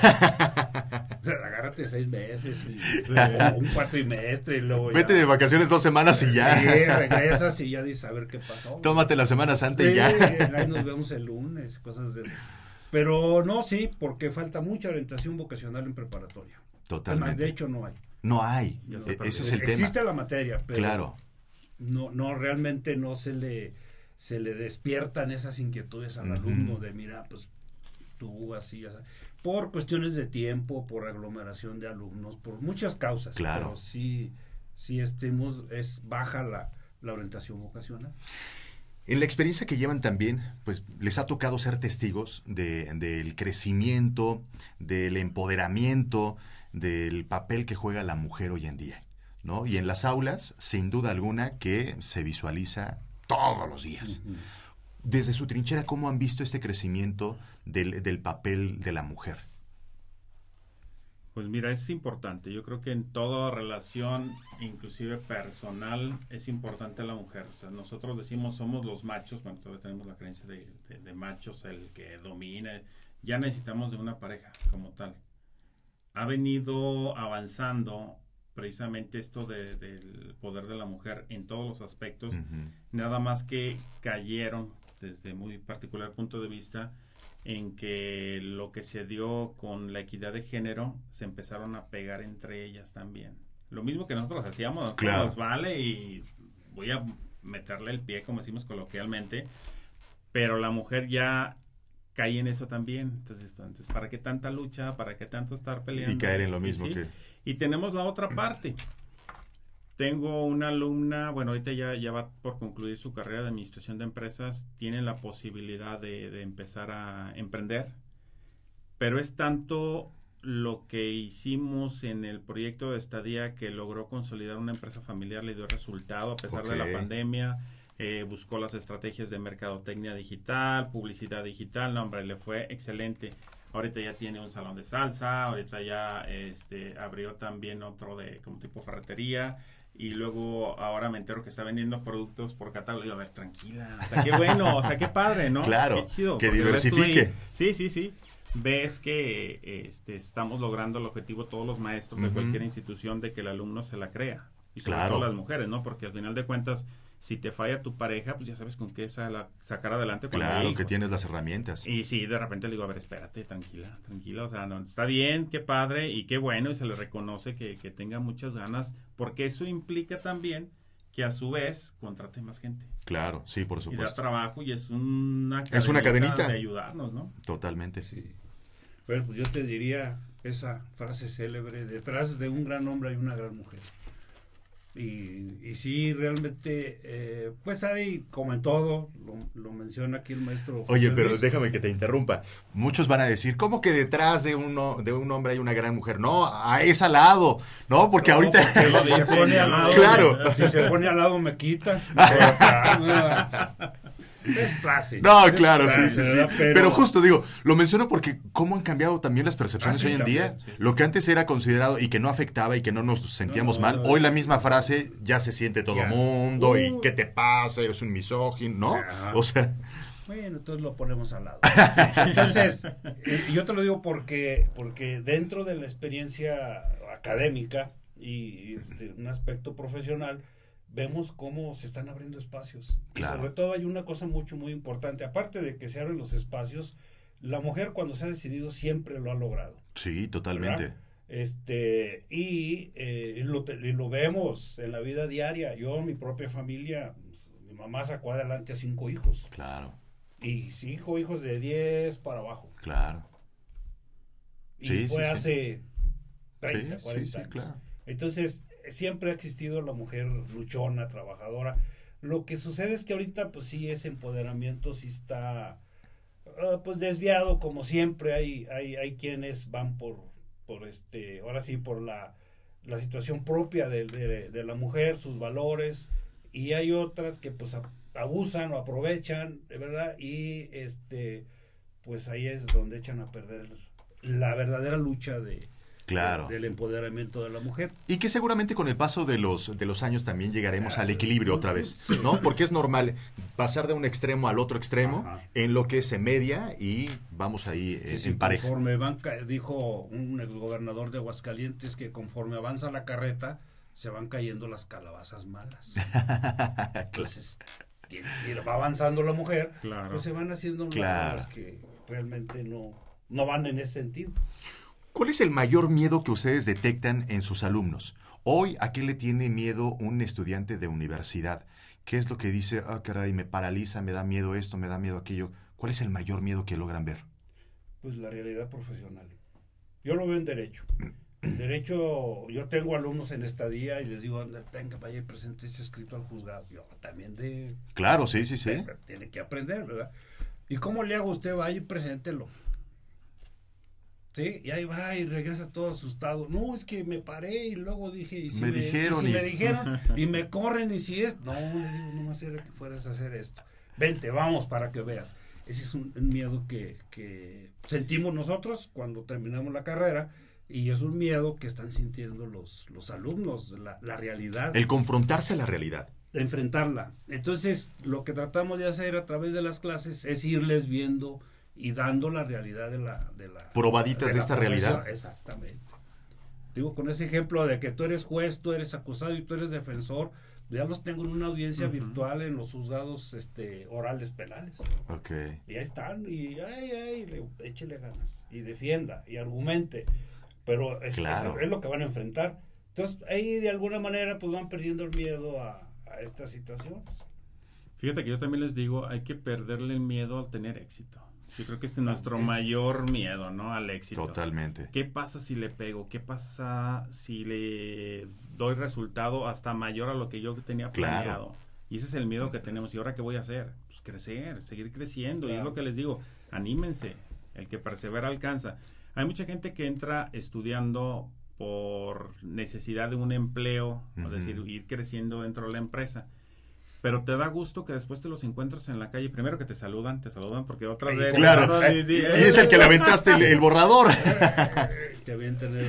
O sea, agárrate seis meses y o un cuatrimestre y luego ya. Vete de vacaciones dos semanas y ya. Sí, regresas y ya dices a ver qué pasó. Tómate la Semana Santa y ya. ahí nos vemos el lunes, cosas de eso. Pero no, sí, porque falta mucha orientación vocacional en preparatoria. Totalmente. Además, de hecho, no hay. No hay. No. E- Ese es el tema. Existe la materia, pero Claro. no, no realmente no se le se le despiertan esas inquietudes al Ujú. alumno de mira, pues tú así, así. por cuestiones de tiempo, por aglomeración de alumnos, por muchas causas. Claro. Pero sí, sí estemos, es baja la, la orientación vocacional. En la experiencia que llevan también, pues les ha tocado ser testigos de- del crecimiento, del empoderamiento, del papel que juega la mujer hoy en día, ¿no? Y en las aulas, sin duda alguna, que se visualiza todos los días. Desde su trinchera, ¿cómo han visto este crecimiento del, del papel de la mujer? Pues mira, es importante. Yo creo que en toda relación, inclusive personal, es importante la mujer. O sea, nosotros decimos somos los machos, bueno, todavía tenemos la creencia de, de- de machos, el que domina. Ya necesitamos de una pareja como tal. Ha venido avanzando precisamente esto de- del poder de la mujer en todos los aspectos. Nada más que cayeron desde muy particular punto de vista en que lo que se dio con la equidad de género se empezaron a pegar entre ellas también. Lo mismo que nosotros hacíamos, nosotros Claro. nos vale y voy a meterle el pie, como decimos coloquialmente, pero la mujer ya cae en eso también. Entonces, entonces ¿para qué tanta lucha? ¿Para qué tanto estar peleando? Y caer en lo mismo sí. que... Y tenemos la otra parte. Tengo una alumna, bueno, ahorita ya, ya va por concluir su carrera de administración de empresas, tiene la posibilidad de, de empezar a emprender, pero es tanto lo que hicimos en el proyecto de estadía que logró consolidar una empresa familiar, le dio resultado a pesar de la pandemia, eh, buscó las estrategias de mercadotecnia digital, publicidad digital, no hombre, le fue excelente. Ahorita ya tiene un salón de salsa, ahorita ya este, abrió también otro de como tipo ferretería y luego ahora me entero que está vendiendo productos por catálogo. Digo, a ver, tranquila. O sea, qué bueno, o sea, qué padre, ¿no? Claro, Qué chido. que ahí- diversifique. Sí, sí, sí. Ves que este, estamos logrando el objetivo todos los maestros de cualquier institución de que el alumno se la crea. Y sobre Claro. todo las mujeres, ¿no? Porque al final de cuentas, si te falla tu pareja, pues ya sabes con qué sa- sacar adelante Claro, que tienes las herramientas. Y sí, de repente le digo, a ver, espérate, tranquila, tranquila, o sea, no, está bien, qué padre y qué bueno, y se le reconoce que, que tenga muchas ganas, porque eso implica también que a su vez contrate más gente. Claro, sí, por Y da supuesto. trabajo y es una Es una cadenita. de ayudarnos, ¿no? Totalmente. Sí. Bueno, pues yo te diría esa frase célebre, detrás de un gran hombre hay una gran mujer. Y, y sí, realmente, eh, pues hay, como en todo, lo, lo menciona aquí el maestro. Oye, pero Luis. déjame que te interrumpa. Muchos van a decir, ¿cómo que detrás de, uno, de un hombre hay una gran mujer? No, a- es al lado, ¿no? Porque No, ahorita... porque Lo si se dice, pone ya al lo lado, dice. Claro. Si se pone al lado me quita. Es clase. No, es claro, sí, sí, sí. Pero, justo digo, lo menciono porque cómo han cambiado también las percepciones Ah, sí, hoy en también, día. sí. Lo que antes era considerado y que no afectaba y que no nos sentíamos No, mal, no, hoy la misma frase ya se siente todo Ya. mundo y Uh. ¿qué te pasa? Eres un misógino, ¿no? Ajá. O sea, Bueno, entonces lo ponemos al lado. Entonces, eh, yo te lo digo porque, porque dentro de la experiencia académica y este, un aspecto profesional, vemos cómo se están abriendo espacios. Claro. Y sobre todo hay una cosa mucho, muy importante. Aparte de que se abren los espacios, la mujer cuando se ha decidido siempre lo ha logrado. sí, totalmente. ¿verdad? Este, y, eh, y lo, te- y lo vemos en la vida diaria. Yo, mi propia familia, pues, mi mamá sacó adelante a cinco hijos. Claro, Y cinco hijos de 10 para abajo. claro. Y Sí, fue sí, hace 30, Sí, sí, 40 sí, años. claro. Entonces, siempre ha existido la mujer luchona, trabajadora. Lo que sucede es que ahorita, pues sí, ese empoderamiento sí está, ah, pues desviado, como siempre. Hay, hay, hay quienes van por, por este, ahora sí, por la, la situación propia de, de- de la mujer, sus valores. Y hay otras que, pues, abusan o aprovechan, ¿verdad? Y, este, pues ahí es donde echan a perder la verdadera lucha de, Claro. de- del empoderamiento de la mujer. Y que seguramente con el paso de los, de los años también llegaremos al equilibrio otra vez, ¿no? Porque es normal pasar de un extremo al otro extremo Ajá. en lo que se media y vamos ahí eh, Sí, sí, en pareja. Conforme van, dijo un exgobernador de Aguascalientes que conforme avanza la carreta se van cayendo las calabazas malas. Entonces, tiene- va avanzando la mujer, Claro. pues se van haciendo Claro. las que realmente no, no van en ese sentido. ¿Cuál es el mayor miedo que ustedes detectan en sus alumnos? Hoy, ¿a qué le tiene miedo un estudiante de universidad? ¿Qué es lo que dice, ah, caray, me paraliza, me da miedo esto, me da miedo aquello? ¿Cuál es el mayor miedo que logran ver? Pues la realidad profesional. Yo lo veo en derecho. En derecho, yo tengo alumnos en estadía y les digo, "Anda, venga, vaya y presente este escrito al juzgado. Yo también de Claro, sí, sí, sí. Tiene que aprender, ¿verdad? ¿Y cómo le hago? Usted vaya y preséntelo. Sí, y ahí va y regresa todo asustado. No, es que me paré y luego dije, y si Me me, y dijeron si y- me dijeron y me corren y si es, no, le digo, no más era que fueras a hacer esto. Vente, vamos para que veas. Ese es un, un miedo que, que sentimos nosotros cuando terminamos la carrera y es un miedo que están sintiendo los, los alumnos, la, la realidad El confrontarse a la realidad. enfrentarla. Entonces, lo que tratamos de hacer a través de las clases es irles viendo y dando la realidad de la... De la Probaditas de la esta realidad. Exactamente. Digo, con ese ejemplo de que tú eres juez, tú eres acusado y tú eres defensor, ya los tengo en una audiencia virtual en los juzgados este, orales penales. Ok. Y ahí están, y ay, ay, le, échele ganas, y defienda, y argumente. Pero es, Claro. es- es lo que van a enfrentar. Entonces, ahí de alguna manera, pues van perdiendo el miedo a, a estas situaciones. Fíjate que yo también les digo, hay que perderle el miedo al tener éxito. Yo creo que este es nuestro mayor miedo, ¿no? Al éxito. Totalmente. ¿Qué pasa si le pego? ¿Qué pasa si le doy resultado hasta mayor a lo que yo tenía Claro. planeado? Y ese es el miedo que tenemos. ¿Y ahora qué voy a hacer? Pues crecer, seguir creciendo. Y es lo que les digo, anímense. El que persevera alcanza. Hay mucha gente que entra estudiando por necesidad de un empleo, Ujú. es decir, ir creciendo dentro de la empresa. Pero te da gusto que después te los encuentras en la calle. Primero que te saludan, te saludan porque otras Ay, veces. Claro. Y sí, es el que le aventaste el, el borrador. Te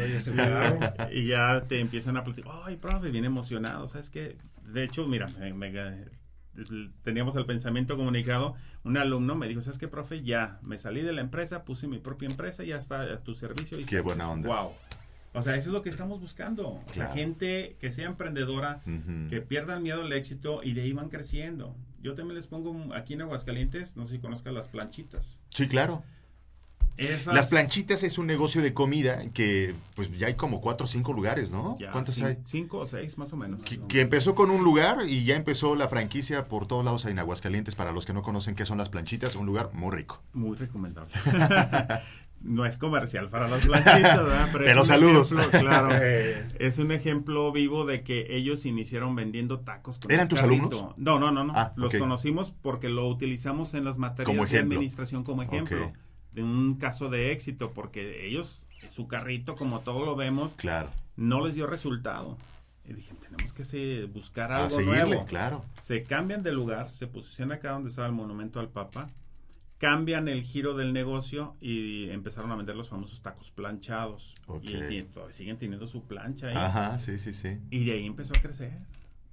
ahí ese Sí, carro. y ya te empiezan a platicar, ay, profe, bien emocionado, ¿sabes qué? De hecho, mira, me- me- teníamos el pensamiento comunicado, un alumno me dijo, ¿sabes qué, profe? Ya, me salí de la empresa, puse mi propia empresa, ya está a tu servicio. Y Qué buena onda. Wow. O sea, eso es lo que estamos buscando. O sea, Claro. gente que sea emprendedora, Ujú. que pierda el miedo al éxito y de ahí van creciendo. Yo también les pongo aquí en Aguascalientes, no sé si conozcas las planchitas. Sí, claro. Esas- Las planchitas es un negocio de comida que pues ya hay como cuatro o cinco lugares, ¿no? Ya, ¿Cuántas cin- hay? Cinco o seis más o menos. Que, que empezó con un lugar y ya empezó la franquicia por todos lados en Aguascalientes. Para los que no conocen qué son las planchitas, un lugar muy rico. Muy recomendable. no es comercial para las planchitas, ¿verdad? Pero saludos. ejemplo, claro. Eh. es un ejemplo vivo de que ellos iniciaron vendiendo tacos. Con ¿Eran tus carrito. alumnos? No, no, no, no. Ah, Los conocimos porque lo utilizamos en las materias de administración como ejemplo. De un caso de éxito, porque ellos, su carrito, como todo lo vemos, Claro. no les dio resultado. Y dije, tenemos que se- buscar A algo seguirle, nuevo. claro. Se cambian de lugar, se posicionan acá donde estaba el monumento al Papa, cambian el giro del negocio y empezaron a vender los famosos tacos planchados. Y todavía siguen teniendo su plancha ahí. Ajá, sí, sí, sí. Y de ahí empezó a crecer.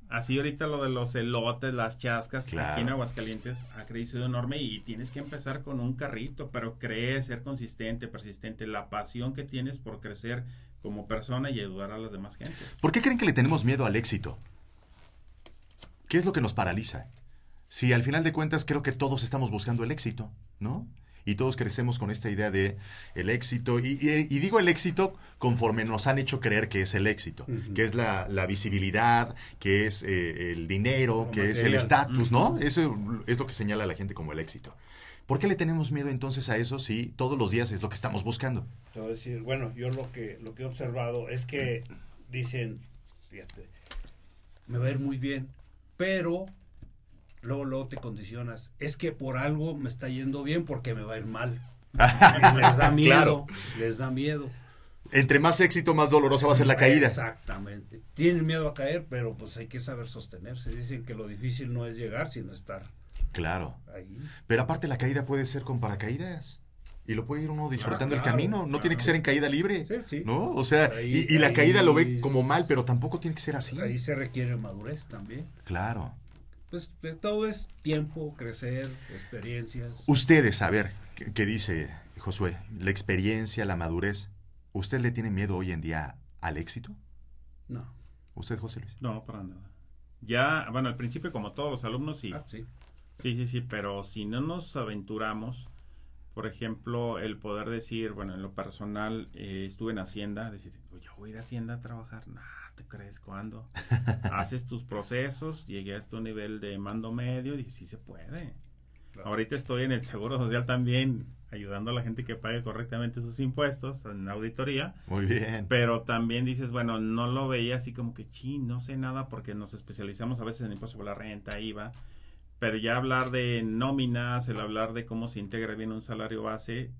Así ahorita lo de los elotes, las chascas, Claro. aquí en Aguascalientes ha crecido enorme y tienes que empezar con un carrito, pero creer, ser consistente, persistente, la pasión que tienes por crecer como persona y ayudar a las demás gentes. ¿Por qué creen que le tenemos miedo al éxito? ¿Qué es lo que nos paraliza? Si al final de cuentas creo que todos estamos buscando el éxito, ¿no? Y todos crecemos con esta idea de el éxito. Y, y- y digo el éxito conforme nos han hecho creer que es el éxito, que es la, la visibilidad, que es eh, el dinero, que es el estatus, ¿no? Eso es lo que señala a la gente como el éxito. ¿Por qué le tenemos miedo entonces a eso si todos los días es lo que estamos buscando? Te voy a decir, bueno, yo lo que, lo que he observado es que dicen, fíjate, me va a ir muy bien, pero luego, luego te condicionas, es que por algo me está yendo bien porque me va a ir mal. Les da miedo, Claro. les da miedo. Entre más éxito, más dolorosa va a ser la caída. Exactamente. Tienen miedo a caer, pero pues hay que saber sostenerse. Dicen que lo difícil no es llegar, sino estar Claro. ahí. Pero aparte la caída puede ser con paracaídas. Y lo puede ir uno disfrutando el claro, camino. No tiene que ser en caída libre. Sí, sí. ¿No? O sea, Ahí- y, y la ahí- caída lo ve como mal, pero tampoco tiene que ser así. Ahí se requiere madurez también. Claro. Pues de todo es tiempo, crecer, experiencias. Ustedes, a ver, ¿qué, qué dice Josué? La experiencia, la madurez. ¿Usted le tiene miedo hoy en día al éxito? No. ¿Usted, José Luis? No, para nada. Ya, bueno, al principio como todos los alumnos sí. Ah, sí. Sí, sí, sí, pero si no nos aventuramos, por ejemplo, el poder decir, bueno, en lo personal, eh, estuve en Hacienda, decir, "Pues yo voy a ir a Hacienda a trabajar, nah, ¿te crees cuándo? Haces tus procesos, llegué a este nivel de mando medio, y dije, sí se puede. Ahorita estoy en el Seguro Social también, ayudando a la gente que pague correctamente sus impuestos en auditoría. Muy bien. Pero también dices, bueno, no lo veía así como que, sí, no sé nada porque nos especializamos a veces en impuesto sobre la renta, IVA. Pero ya hablar de nóminas, el hablar de cómo se integra bien un salario base,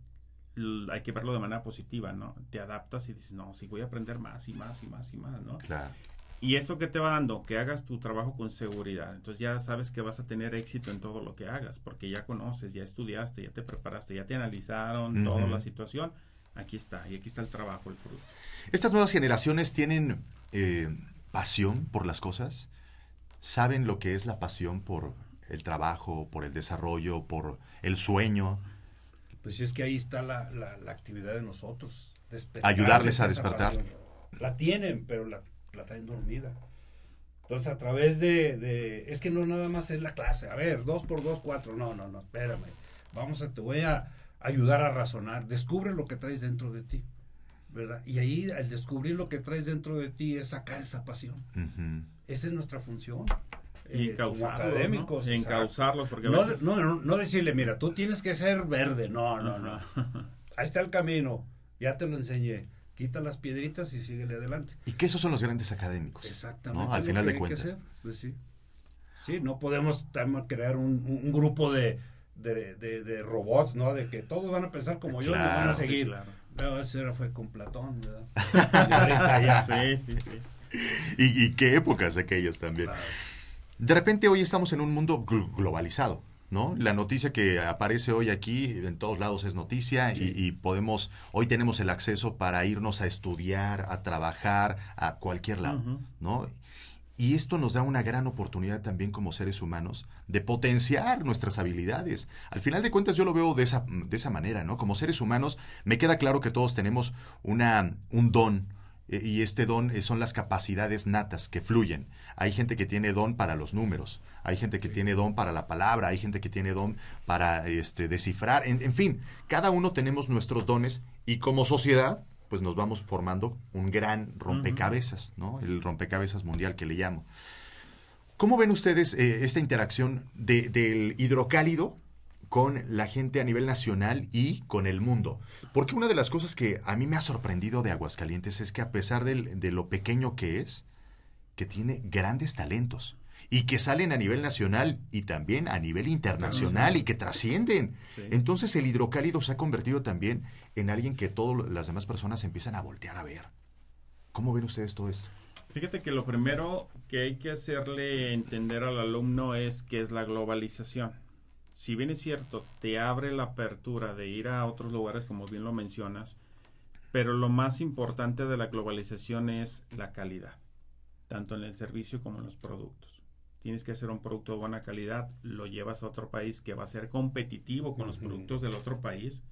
hay que verlo de manera positiva, ¿no? Te adaptas y dices, no, sí voy a aprender más y más y más y más, ¿no? Claro. Y eso que te va dando, que hagas tu trabajo con seguridad. Entonces ya sabes que vas a tener éxito en todo lo que hagas, porque ya conoces, ya estudiaste, ya te preparaste, ya te analizaron toda Ujú. la situación. Aquí está, y aquí está el trabajo, el fruto. ¿Estas nuevas generaciones tienen eh, pasión por las cosas? ¿Saben lo que es la pasión por el trabajo, por el desarrollo, por el sueño? Pues sí, es que ahí está la, la, la actividad de nosotros. Ayudarles a despertar. La tienen, pero la, la traen dormida. Entonces, a través de, de- Es que no nada más es la clase. A ver, dos por dos, cuatro. No, no, no, espérame. Vamos a... Te voy a ayudar a razonar. Descubre lo que traes dentro de ti. ¿Verdad? Y ahí, al descubrir lo que traes dentro de ti, es sacar esa pasión. Esa es nuestra función. Y eh, académicos. ¿no? Encauzarlos, porque no, veces- no, no, no decirle, mira, tú tienes que ser verde. No, no, no. Ahí está el camino. Ya te lo enseñé. Quita las piedritas y síguele adelante. Y que esos son los grandes académicos. Exactamente. ¿no? Al final que de que cuentas. hacer. Pues sí. Sí, no podemos crear un, grupo de, de, de- de robots, ¿no? De que todos van a pensar como yo y me van a sí, seguir. claro. No, eso era- fue con Platón, ¿verdad? Y ahorita ya. Sí, sí, sí. Y, y qué épocas aquellas también. De repente hoy estamos en un mundo gl- globalizado, ¿no? La noticia que aparece hoy aquí en todos lados es noticia y, y podemos, hoy tenemos el acceso para irnos a estudiar, a trabajar, a cualquier lado. ¿no? Y esto nos da una gran oportunidad también como seres humanos de potenciar nuestras habilidades. Al final de cuentas yo lo veo de esa, de esa manera, ¿no? Como seres humanos me queda claro que todos tenemos una, un don eh, y este don eh, son las capacidades natas que fluyen. Hay gente que tiene don para los números, hay gente que tiene don para la palabra, hay gente que tiene don para este, descifrar, en, en fin, cada uno tenemos nuestros dones y como sociedad pues nos vamos formando un gran rompecabezas, ¿no? El rompecabezas mundial que le llamo. ¿Cómo ven ustedes eh, esta interacción de- del hidrocálido con la gente a nivel nacional y con el mundo? Porque una de las cosas que a mí me ha sorprendido de Aguascalientes es que a pesar del- de lo pequeño que es, que tiene grandes talentos y que salen a nivel nacional y también a nivel internacional y que trascienden. Sí. Entonces el hidrocálido se ha convertido también en alguien que todas las demás personas empiezan a voltear a ver. ¿Cómo ven ustedes todo esto? Fíjate que lo primero que hay que hacerle entender al alumno es que es la globalización. Si bien es cierto, te abre la apertura de ir a otros lugares, como bien lo mencionas, pero lo más importante de la globalización es la calidad, tanto en el servicio como en los productos. Tienes que hacer un producto de buena calidad, lo llevas a otro país que va a ser competitivo con los productos del otro país,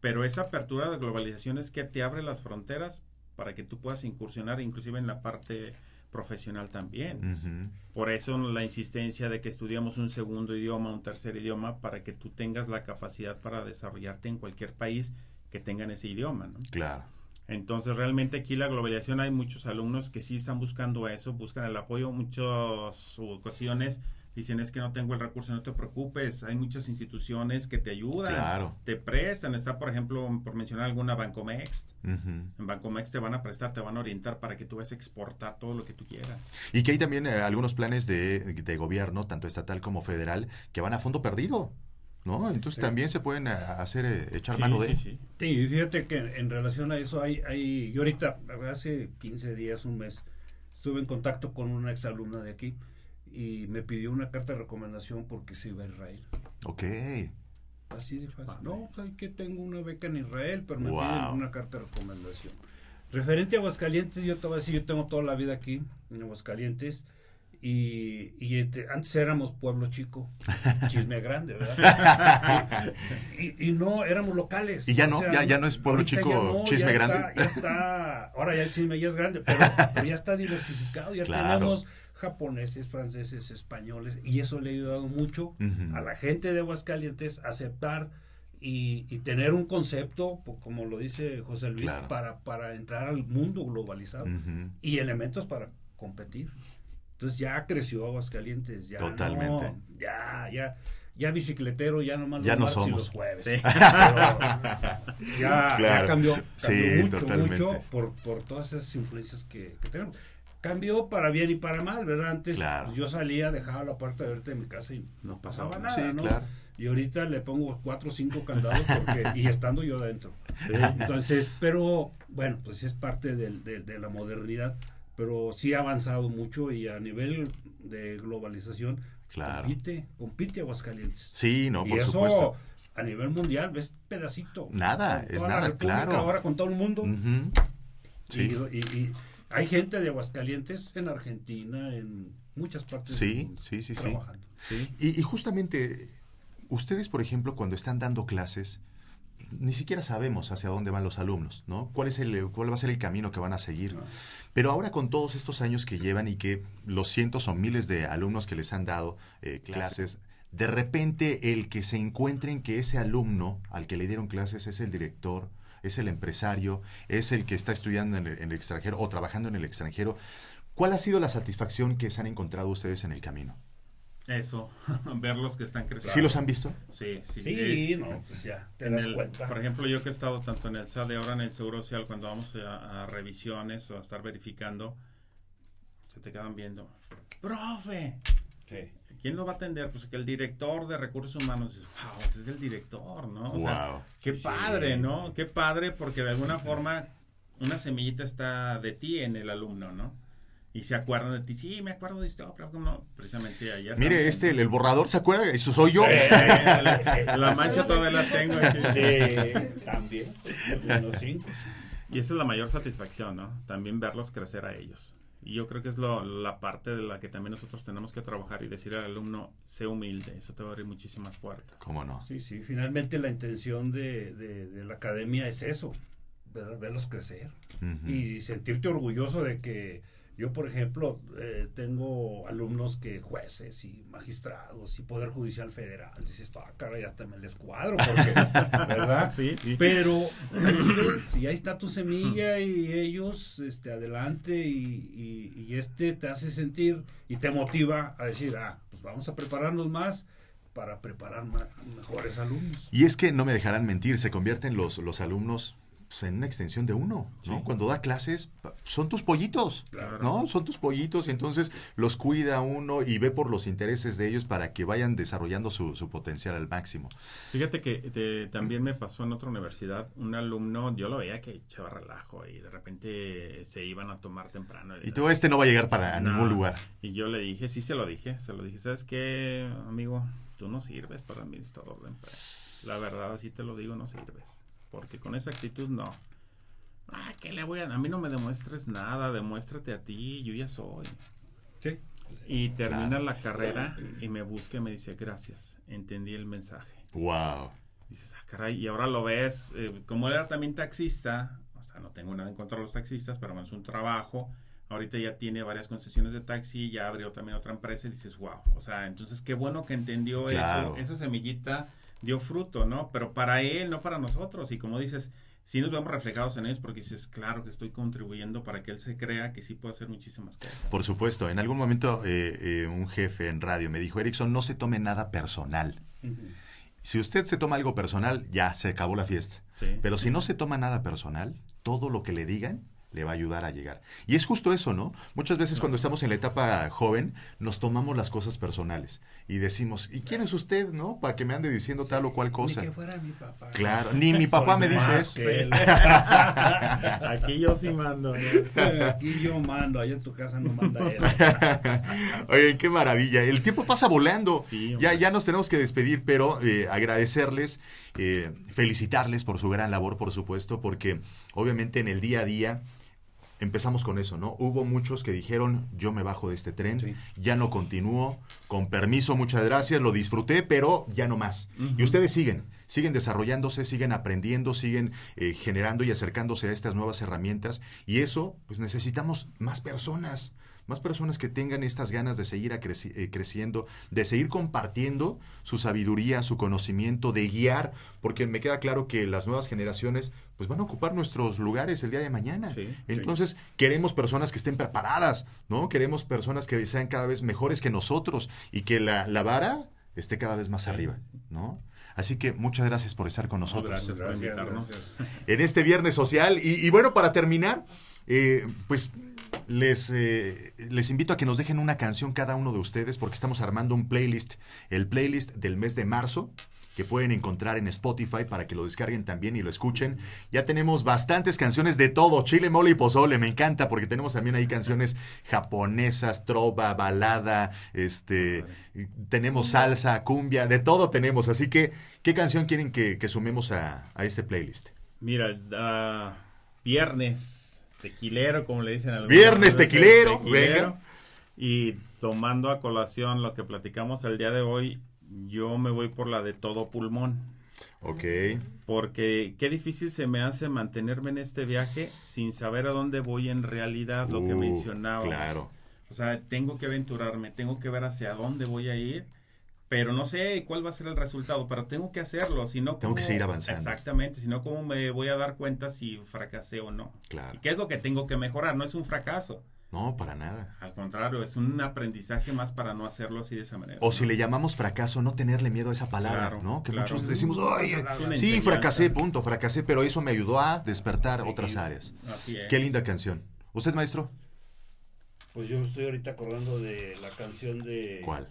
pero esa apertura de globalización es que te abre las fronteras para que tú puedas incursionar inclusive en la parte profesional también. Por eso la insistencia de que estudiamos un segundo idioma, un tercer idioma, para que tú tengas la capacidad para desarrollarte en cualquier país que tengan ese idioma, ¿no? Claro. Entonces, realmente aquí la globalización hay muchos alumnos que sí están buscando eso, buscan el apoyo. Muchas ocasiones dicen es que no tengo el recurso, no te preocupes. Hay muchas instituciones que te ayudan, Claro. te prestan. Está, por ejemplo, por mencionar alguna Bancomex. Ujú. En Bancomex te van a prestar, te van a orientar para que tú vayas a exportar todo lo que tú quieras. Y que hay también eh, algunos planes de, de gobierno, tanto estatal como federal, que van a fondo perdido, ¿no? Entonces Sí. también se pueden eh, hacer, eh, echar Sí, mano de... sí. Sí, y fíjate que en relación a eso hay, hay yo ahorita, hace 15 días, un mes, estuve en contacto con una exalumna de aquí y me pidió una carta de recomendación porque se iba a Israel. Ok. Así de fácil. No, pues, que tengo una beca en Israel, pero me Wow. piden una carta de recomendación. Referente a Aguascalientes, yo te voy a decir, yo tengo toda la vida aquí en Aguascalientes y, y este, antes éramos pueblo chico, chisme grande, ¿verdad? y, y no, éramos locales. Y ya no, ya- ya no es pueblo chico, chisme ya grande. Está, ya está, ahora ya el chisme ya es grande, pero, pero ya está diversificado, ya Claro. tenemos japoneses, franceses, españoles, y eso le ha ayudado mucho a la gente de Aguascalientes a aceptar y, y tener un concepto, como lo dice José Luis, Claro. para, para entrar al mundo globalizado y elementos para competir. Entonces ya creció Aguascalientes, ya Totalmente. no, ya, ya, ya bicicletero, ya nomás Ya no somos. los jueves. Sí. Pero ya, cambió, cambió Sí, mucho, totalmente. mucho por, por todas esas influencias que, que tenemos. Cambió para bien y para mal, ¿verdad? Antes Claro. pues, yo salía, dejaba la puerta abierta de mi casa y no pasaba nada, Sí, ¿no? claro. Y ahorita le pongo cuatro o cinco candados porque, y estando yo adentro. Entonces, pero bueno, pues sí es parte del- de, la modernidad, pero sí ha avanzado mucho y a nivel de globalización Claro. compite, compite Aguascalientes. Sí, no, y por eso supuesto. a nivel mundial ves pedacito. Nada, es nada, claro. Ahora con todo el mundo. Sí. Y, y- y hay gente de Aguascalientes en Argentina, en muchas partes del mundo, sí, sí, trabajando. Sí. Y, y justamente, ustedes, por ejemplo, cuando están dando clases, ni siquiera sabemos hacia dónde van los alumnos, ¿no? ¿Cuál, es el, cuál va a ser el camino que van a seguir? Pero ahora con todos estos años que llevan y que los cientos o miles de alumnos que les han dado eh, clases, de repente el que se encuentren que ese alumno al que le dieron clases es el director, es el empresario, es el que está estudiando en el, en el extranjero o trabajando en el extranjero, ¿cuál ha sido la satisfacción que se han encontrado ustedes en el camino? Eso, verlos que están creciendo. ¿Sí los han visto? Sí, sí. Sí, Eh, no, pues ya, te das el- cuenta. Por ejemplo, yo que he estado tanto en el SAD y ahora en el Seguro Social, cuando vamos a, a revisiones o a estar verificando, se te quedan viendo. ¡Profe! Sí. ¿Quién lo va a atender? Pues que el director de recursos humanos. Wow, ese es el director, ¿no? O sea, Wow. qué Sí, padre, ¿no? sí. Qué padre, porque de alguna forma una semillita está de ti en el alumno, ¿no? y se acuerdan de ti. Sí, me acuerdo de esto, pero como no, precisamente ayer. Mire, también. este, el, el borrador, ¿se acuerda? Eso soy yo. Eh, la, la mancha todavía la tengo. aquí. Sí, también. Los cinco. Y esa es la mayor satisfacción, ¿no? También verlos crecer a ellos. Y yo creo que es lo, la parte de la que también nosotros tenemos que trabajar y decir al alumno, sé humilde, eso te va a abrir muchísimas puertas. ¿Cómo no? Sí, sí, finalmente la intención de, de- de la academia es eso, ver- verlos crecer Ujú. y sentirte orgulloso de que yo, por ejemplo, eh, tengo alumnos que jueces y magistrados y Poder Judicial Federal, dices, ah, caray, hasta me les cuadro, porque, ¿verdad? Sí, sí. Pero si ahí está tu semilla y ellos este, adelante y, y- y este te hace sentir y te motiva a decir, ah, pues vamos a prepararnos más para preparar mejores alumnos. Y es que no me dejarán mentir, se convierten los, los alumnos pues, en una extensión de uno, ¿no? Sí. Cuando da clases, son tus pollitos, Claro. ¿no? Son tus pollitos y entonces los cuida uno y ve por los intereses de ellos para que vayan desarrollando su, su potencial al máximo. Fíjate que te- también me pasó en otra universidad, un alumno, yo lo veía que echaba relajo y de repente se iban a tomar temprano. Y tú, este no va a llegar para No. ningún lugar. Y yo le dije, sí se lo dije, se lo dije, ¿sabes qué, amigo? Tú no sirves para administrador de empresa. La verdad, así te lo digo, no sirves. Porque con esa actitud no. Ah, ¿qué le voy a...? A mí no me demuestres nada, demuéstrate a ti, yo ya soy. Sí. Y termina Claro. la carrera y me busca y me dice, gracias, entendí el mensaje. Wow. Dices, ah, caray, y ahora lo ves, eh, como él era también taxista, o sea, no tengo nada en contra de los taxistas, pero es un trabajo. Ahorita ya tiene varias concesiones de taxi, ya abrió también otra empresa y dices, wow. O sea, entonces qué bueno que entendió Claro. eso, esa semillita dio fruto, ¿no? Pero para él, no para nosotros. Y como dices, sí nos vemos reflejados en ellos porque dices, claro que estoy contribuyendo para que él se crea que sí puede hacer muchísimas cosas. Por supuesto, en algún momento eh, eh, un jefe en radio me dijo, Erickson, no se tome nada personal. Si usted se toma algo personal, ya se acabó la fiesta. Sí. Pero si no se toma nada personal, todo lo que le digan le va a ayudar a llegar. Y es justo eso, ¿no? Muchas veces cuando estamos en la etapa joven, nos tomamos las cosas personales y decimos, ¿y quién es usted, no? Para que me ande diciendo tal o cual cosa. Ni que fuera mi papá. Claro, ni mi papá Soy me dice eso. Aquí yo sí mando. Aquí yo mando, allá en tu casa no manda él. Oye, qué maravilla. El tiempo pasa volando. Sí, ya, ya nos tenemos que despedir, pero eh, agradecerles, eh, felicitarles por su gran labor, por supuesto, porque obviamente en el día a día empezamos con eso, ¿no? Hubo muchos que dijeron, yo me bajo de este tren, Sí. ya no continúo, con permiso, muchas gracias, lo disfruté, pero ya no más. Y ustedes siguen, siguen desarrollándose, siguen aprendiendo, siguen eh, generando y acercándose a estas nuevas herramientas, y eso, pues necesitamos más personas. Más personas que tengan estas ganas de seguir a creci- eh, creciendo, de seguir compartiendo su sabiduría, su conocimiento, de guiar, porque me queda claro que las nuevas generaciones pues van a ocupar nuestros lugares el día de mañana. Sí, sí. Entonces, queremos personas que estén preparadas, ¿no? Queremos personas que sean cada vez mejores que nosotros y que la, la vara esté cada vez más arriba, ¿no? Así que muchas gracias por estar con nosotros Gracias por Gracias, invitarnos. gracias. en este viernes social. Y, y bueno, para terminar, eh, pues les, eh, les invito a que nos dejen una canción cada uno de ustedes porque estamos armando un playlist, el playlist del mes de marzo que pueden encontrar en Spotify para que lo descarguen también y lo escuchen. Ya tenemos bastantes canciones de todo, chile, mole y pozole, me encanta porque tenemos también ahí canciones japonesas, trova, balada, este, tenemos salsa, cumbia, de todo tenemos. Así que, ¿qué canción quieren que, que sumemos a, a este playlist? Mira, ah, viernes tequilero, como le dicen algunos. Viernes tequilero, venga. Y tomando a colación lo que platicamos el día de hoy, yo me voy por la de todo pulmón. Ok. Porque qué difícil se me hace mantenerme en este viaje sin saber a dónde voy en realidad, lo que Uh, mencionaba. Claro. O sea, tengo que aventurarme, tengo que ver hacia dónde voy a ir, pero no sé cuál va a ser el resultado, pero tengo que hacerlo, si no... Tengo que ¿cómo- seguir avanzando. Exactamente, si no, ¿cómo me voy a dar cuenta si fracasé o no? Claro. ¿Y qué es lo que tengo que mejorar? No es un fracaso, No, para nada. al contrario, es un aprendizaje más para no hacerlo así de esa manera. O si le llamamos fracaso, no tenerle miedo a esa palabra, Claro, ¿no? Que claro. muchos decimos, una sí, fracasé, punto, fracasé, pero eso me ayudó a despertar Sí, otras áreas. Así es. Qué linda canción. ¿Usted, maestro? Pues yo estoy ahorita acordando de la canción de ¿Cuál?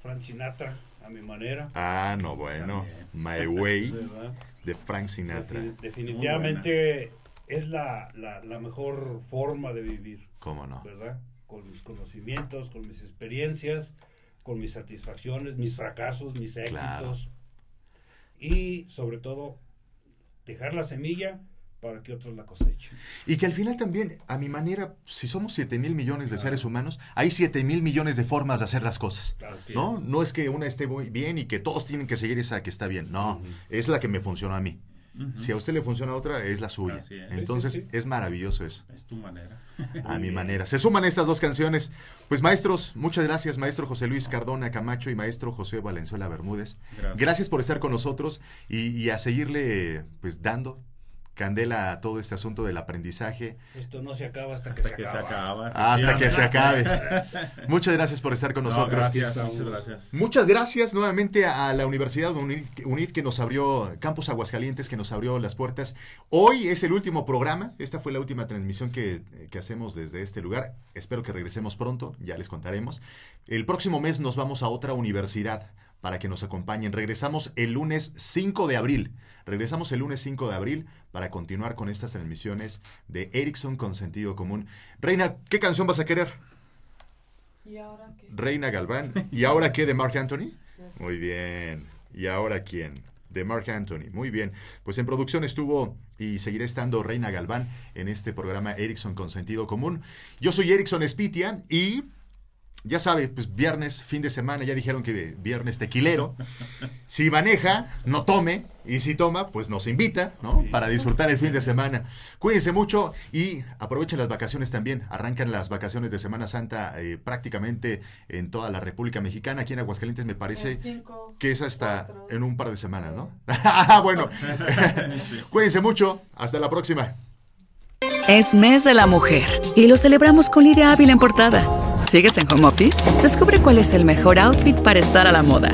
Frank Sinatra, a mi manera. Ah, no, bueno. My Way de Frank Sinatra. Defini- Definitivamente es la, la, la mejor forma de vivir, ¿Cómo no? ¿verdad? con mis conocimientos, con mis experiencias, con mis satisfacciones, mis fracasos, mis éxitos. Y sobre todo, dejar la semilla para que otros la cosechen. Y que al final también, a mi manera, si somos 7 mil millones de seres humanos, hay 7 mil millones de formas de hacer las cosas. Así ¿no? es. no es que una esté muy bien y que todos tienen que seguir esa que está bien. No, es la que me funciona a mí. Si a usted le funciona otra, es la suya. Es. Entonces, Sí, sí, sí. es maravilloso eso. Es tu manera. A mi manera. Se suman estas dos canciones. Pues maestros, muchas gracias, maestro José Luis Cardona Camacho y maestro José Valenzuela Bermúdez. Gracias. por estar con nosotros y, y a seguirle pues dando candela a todo este asunto del aprendizaje. Esto no se acaba hasta, Hasta que, que se se acaba. Hasta que se acabe. Muchas gracias por estar con No, nosotros. gracias, muchas gracias. Muchas gracias nuevamente a la Universidad UNID, UNID que nos abrió, Campus Aguascalientes que nos abrió las puertas. Hoy es el último programa, esta fue la última transmisión que, que hacemos desde este lugar. Espero que regresemos pronto, ya les contaremos. El próximo mes nos vamos a otra universidad para que nos acompañen. Regresamos el lunes 5 de abril. Regresamos el lunes 5 de abril para continuar con estas transmisiones de Ericsson con sentido común. Reina, ¿qué canción vas a querer? ¿Y ahora qué? Reina Galván. ¿Y ahora qué de Mark Anthony? Muy bien. ¿Y ahora quién? De Mark Anthony. Muy bien. Pues en producción estuvo y seguirá estando Reina Galván en este programa Ericsson con sentido común. Yo soy Ericsson Espitia y ya sabe, pues viernes, fin de semana, ya dijeron que viernes tequilero. Si maneja, no tome. Y si toma, pues nos invita, ¿no? Para disfrutar el fin de semana. Cuídense mucho y aprovechen las vacaciones también. Arrancan las vacaciones de Semana Santa eh, prácticamente en toda la República Mexicana. Aquí en Aguascalientes me parece cinco, que es hasta cuatro. en un par de semanas, ¿no? Ah, bueno, cuídense mucho. Hasta la próxima. Es mes de la mujer y lo celebramos con Lidia Ávila en portada. ¿Sigues en home office? Descubre cuál es el mejor outfit para estar a la moda.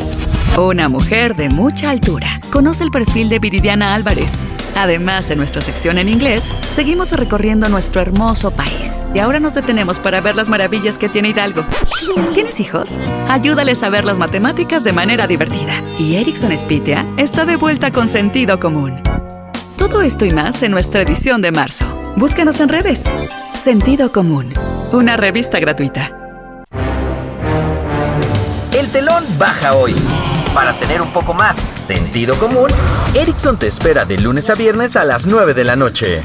Una mujer de mucha altura. Conoce el perfil de Viridiana Álvarez. Además, en nuestra sección en inglés, seguimos recorriendo nuestro hermoso país. Y ahora nos detenemos para ver las maravillas que tiene Hidalgo. ¿Tienes hijos? Ayúdales a ver las matemáticas de manera divertida. Y Erickson Spitia está de vuelta con sentido común. Todo esto y más en nuestra edición de marzo. Búscanos en redes. Sentido Común, una revista gratuita. El telón baja hoy. Para tener un poco más sentido común, Erickson te espera de lunes a viernes a las 9 de la noche.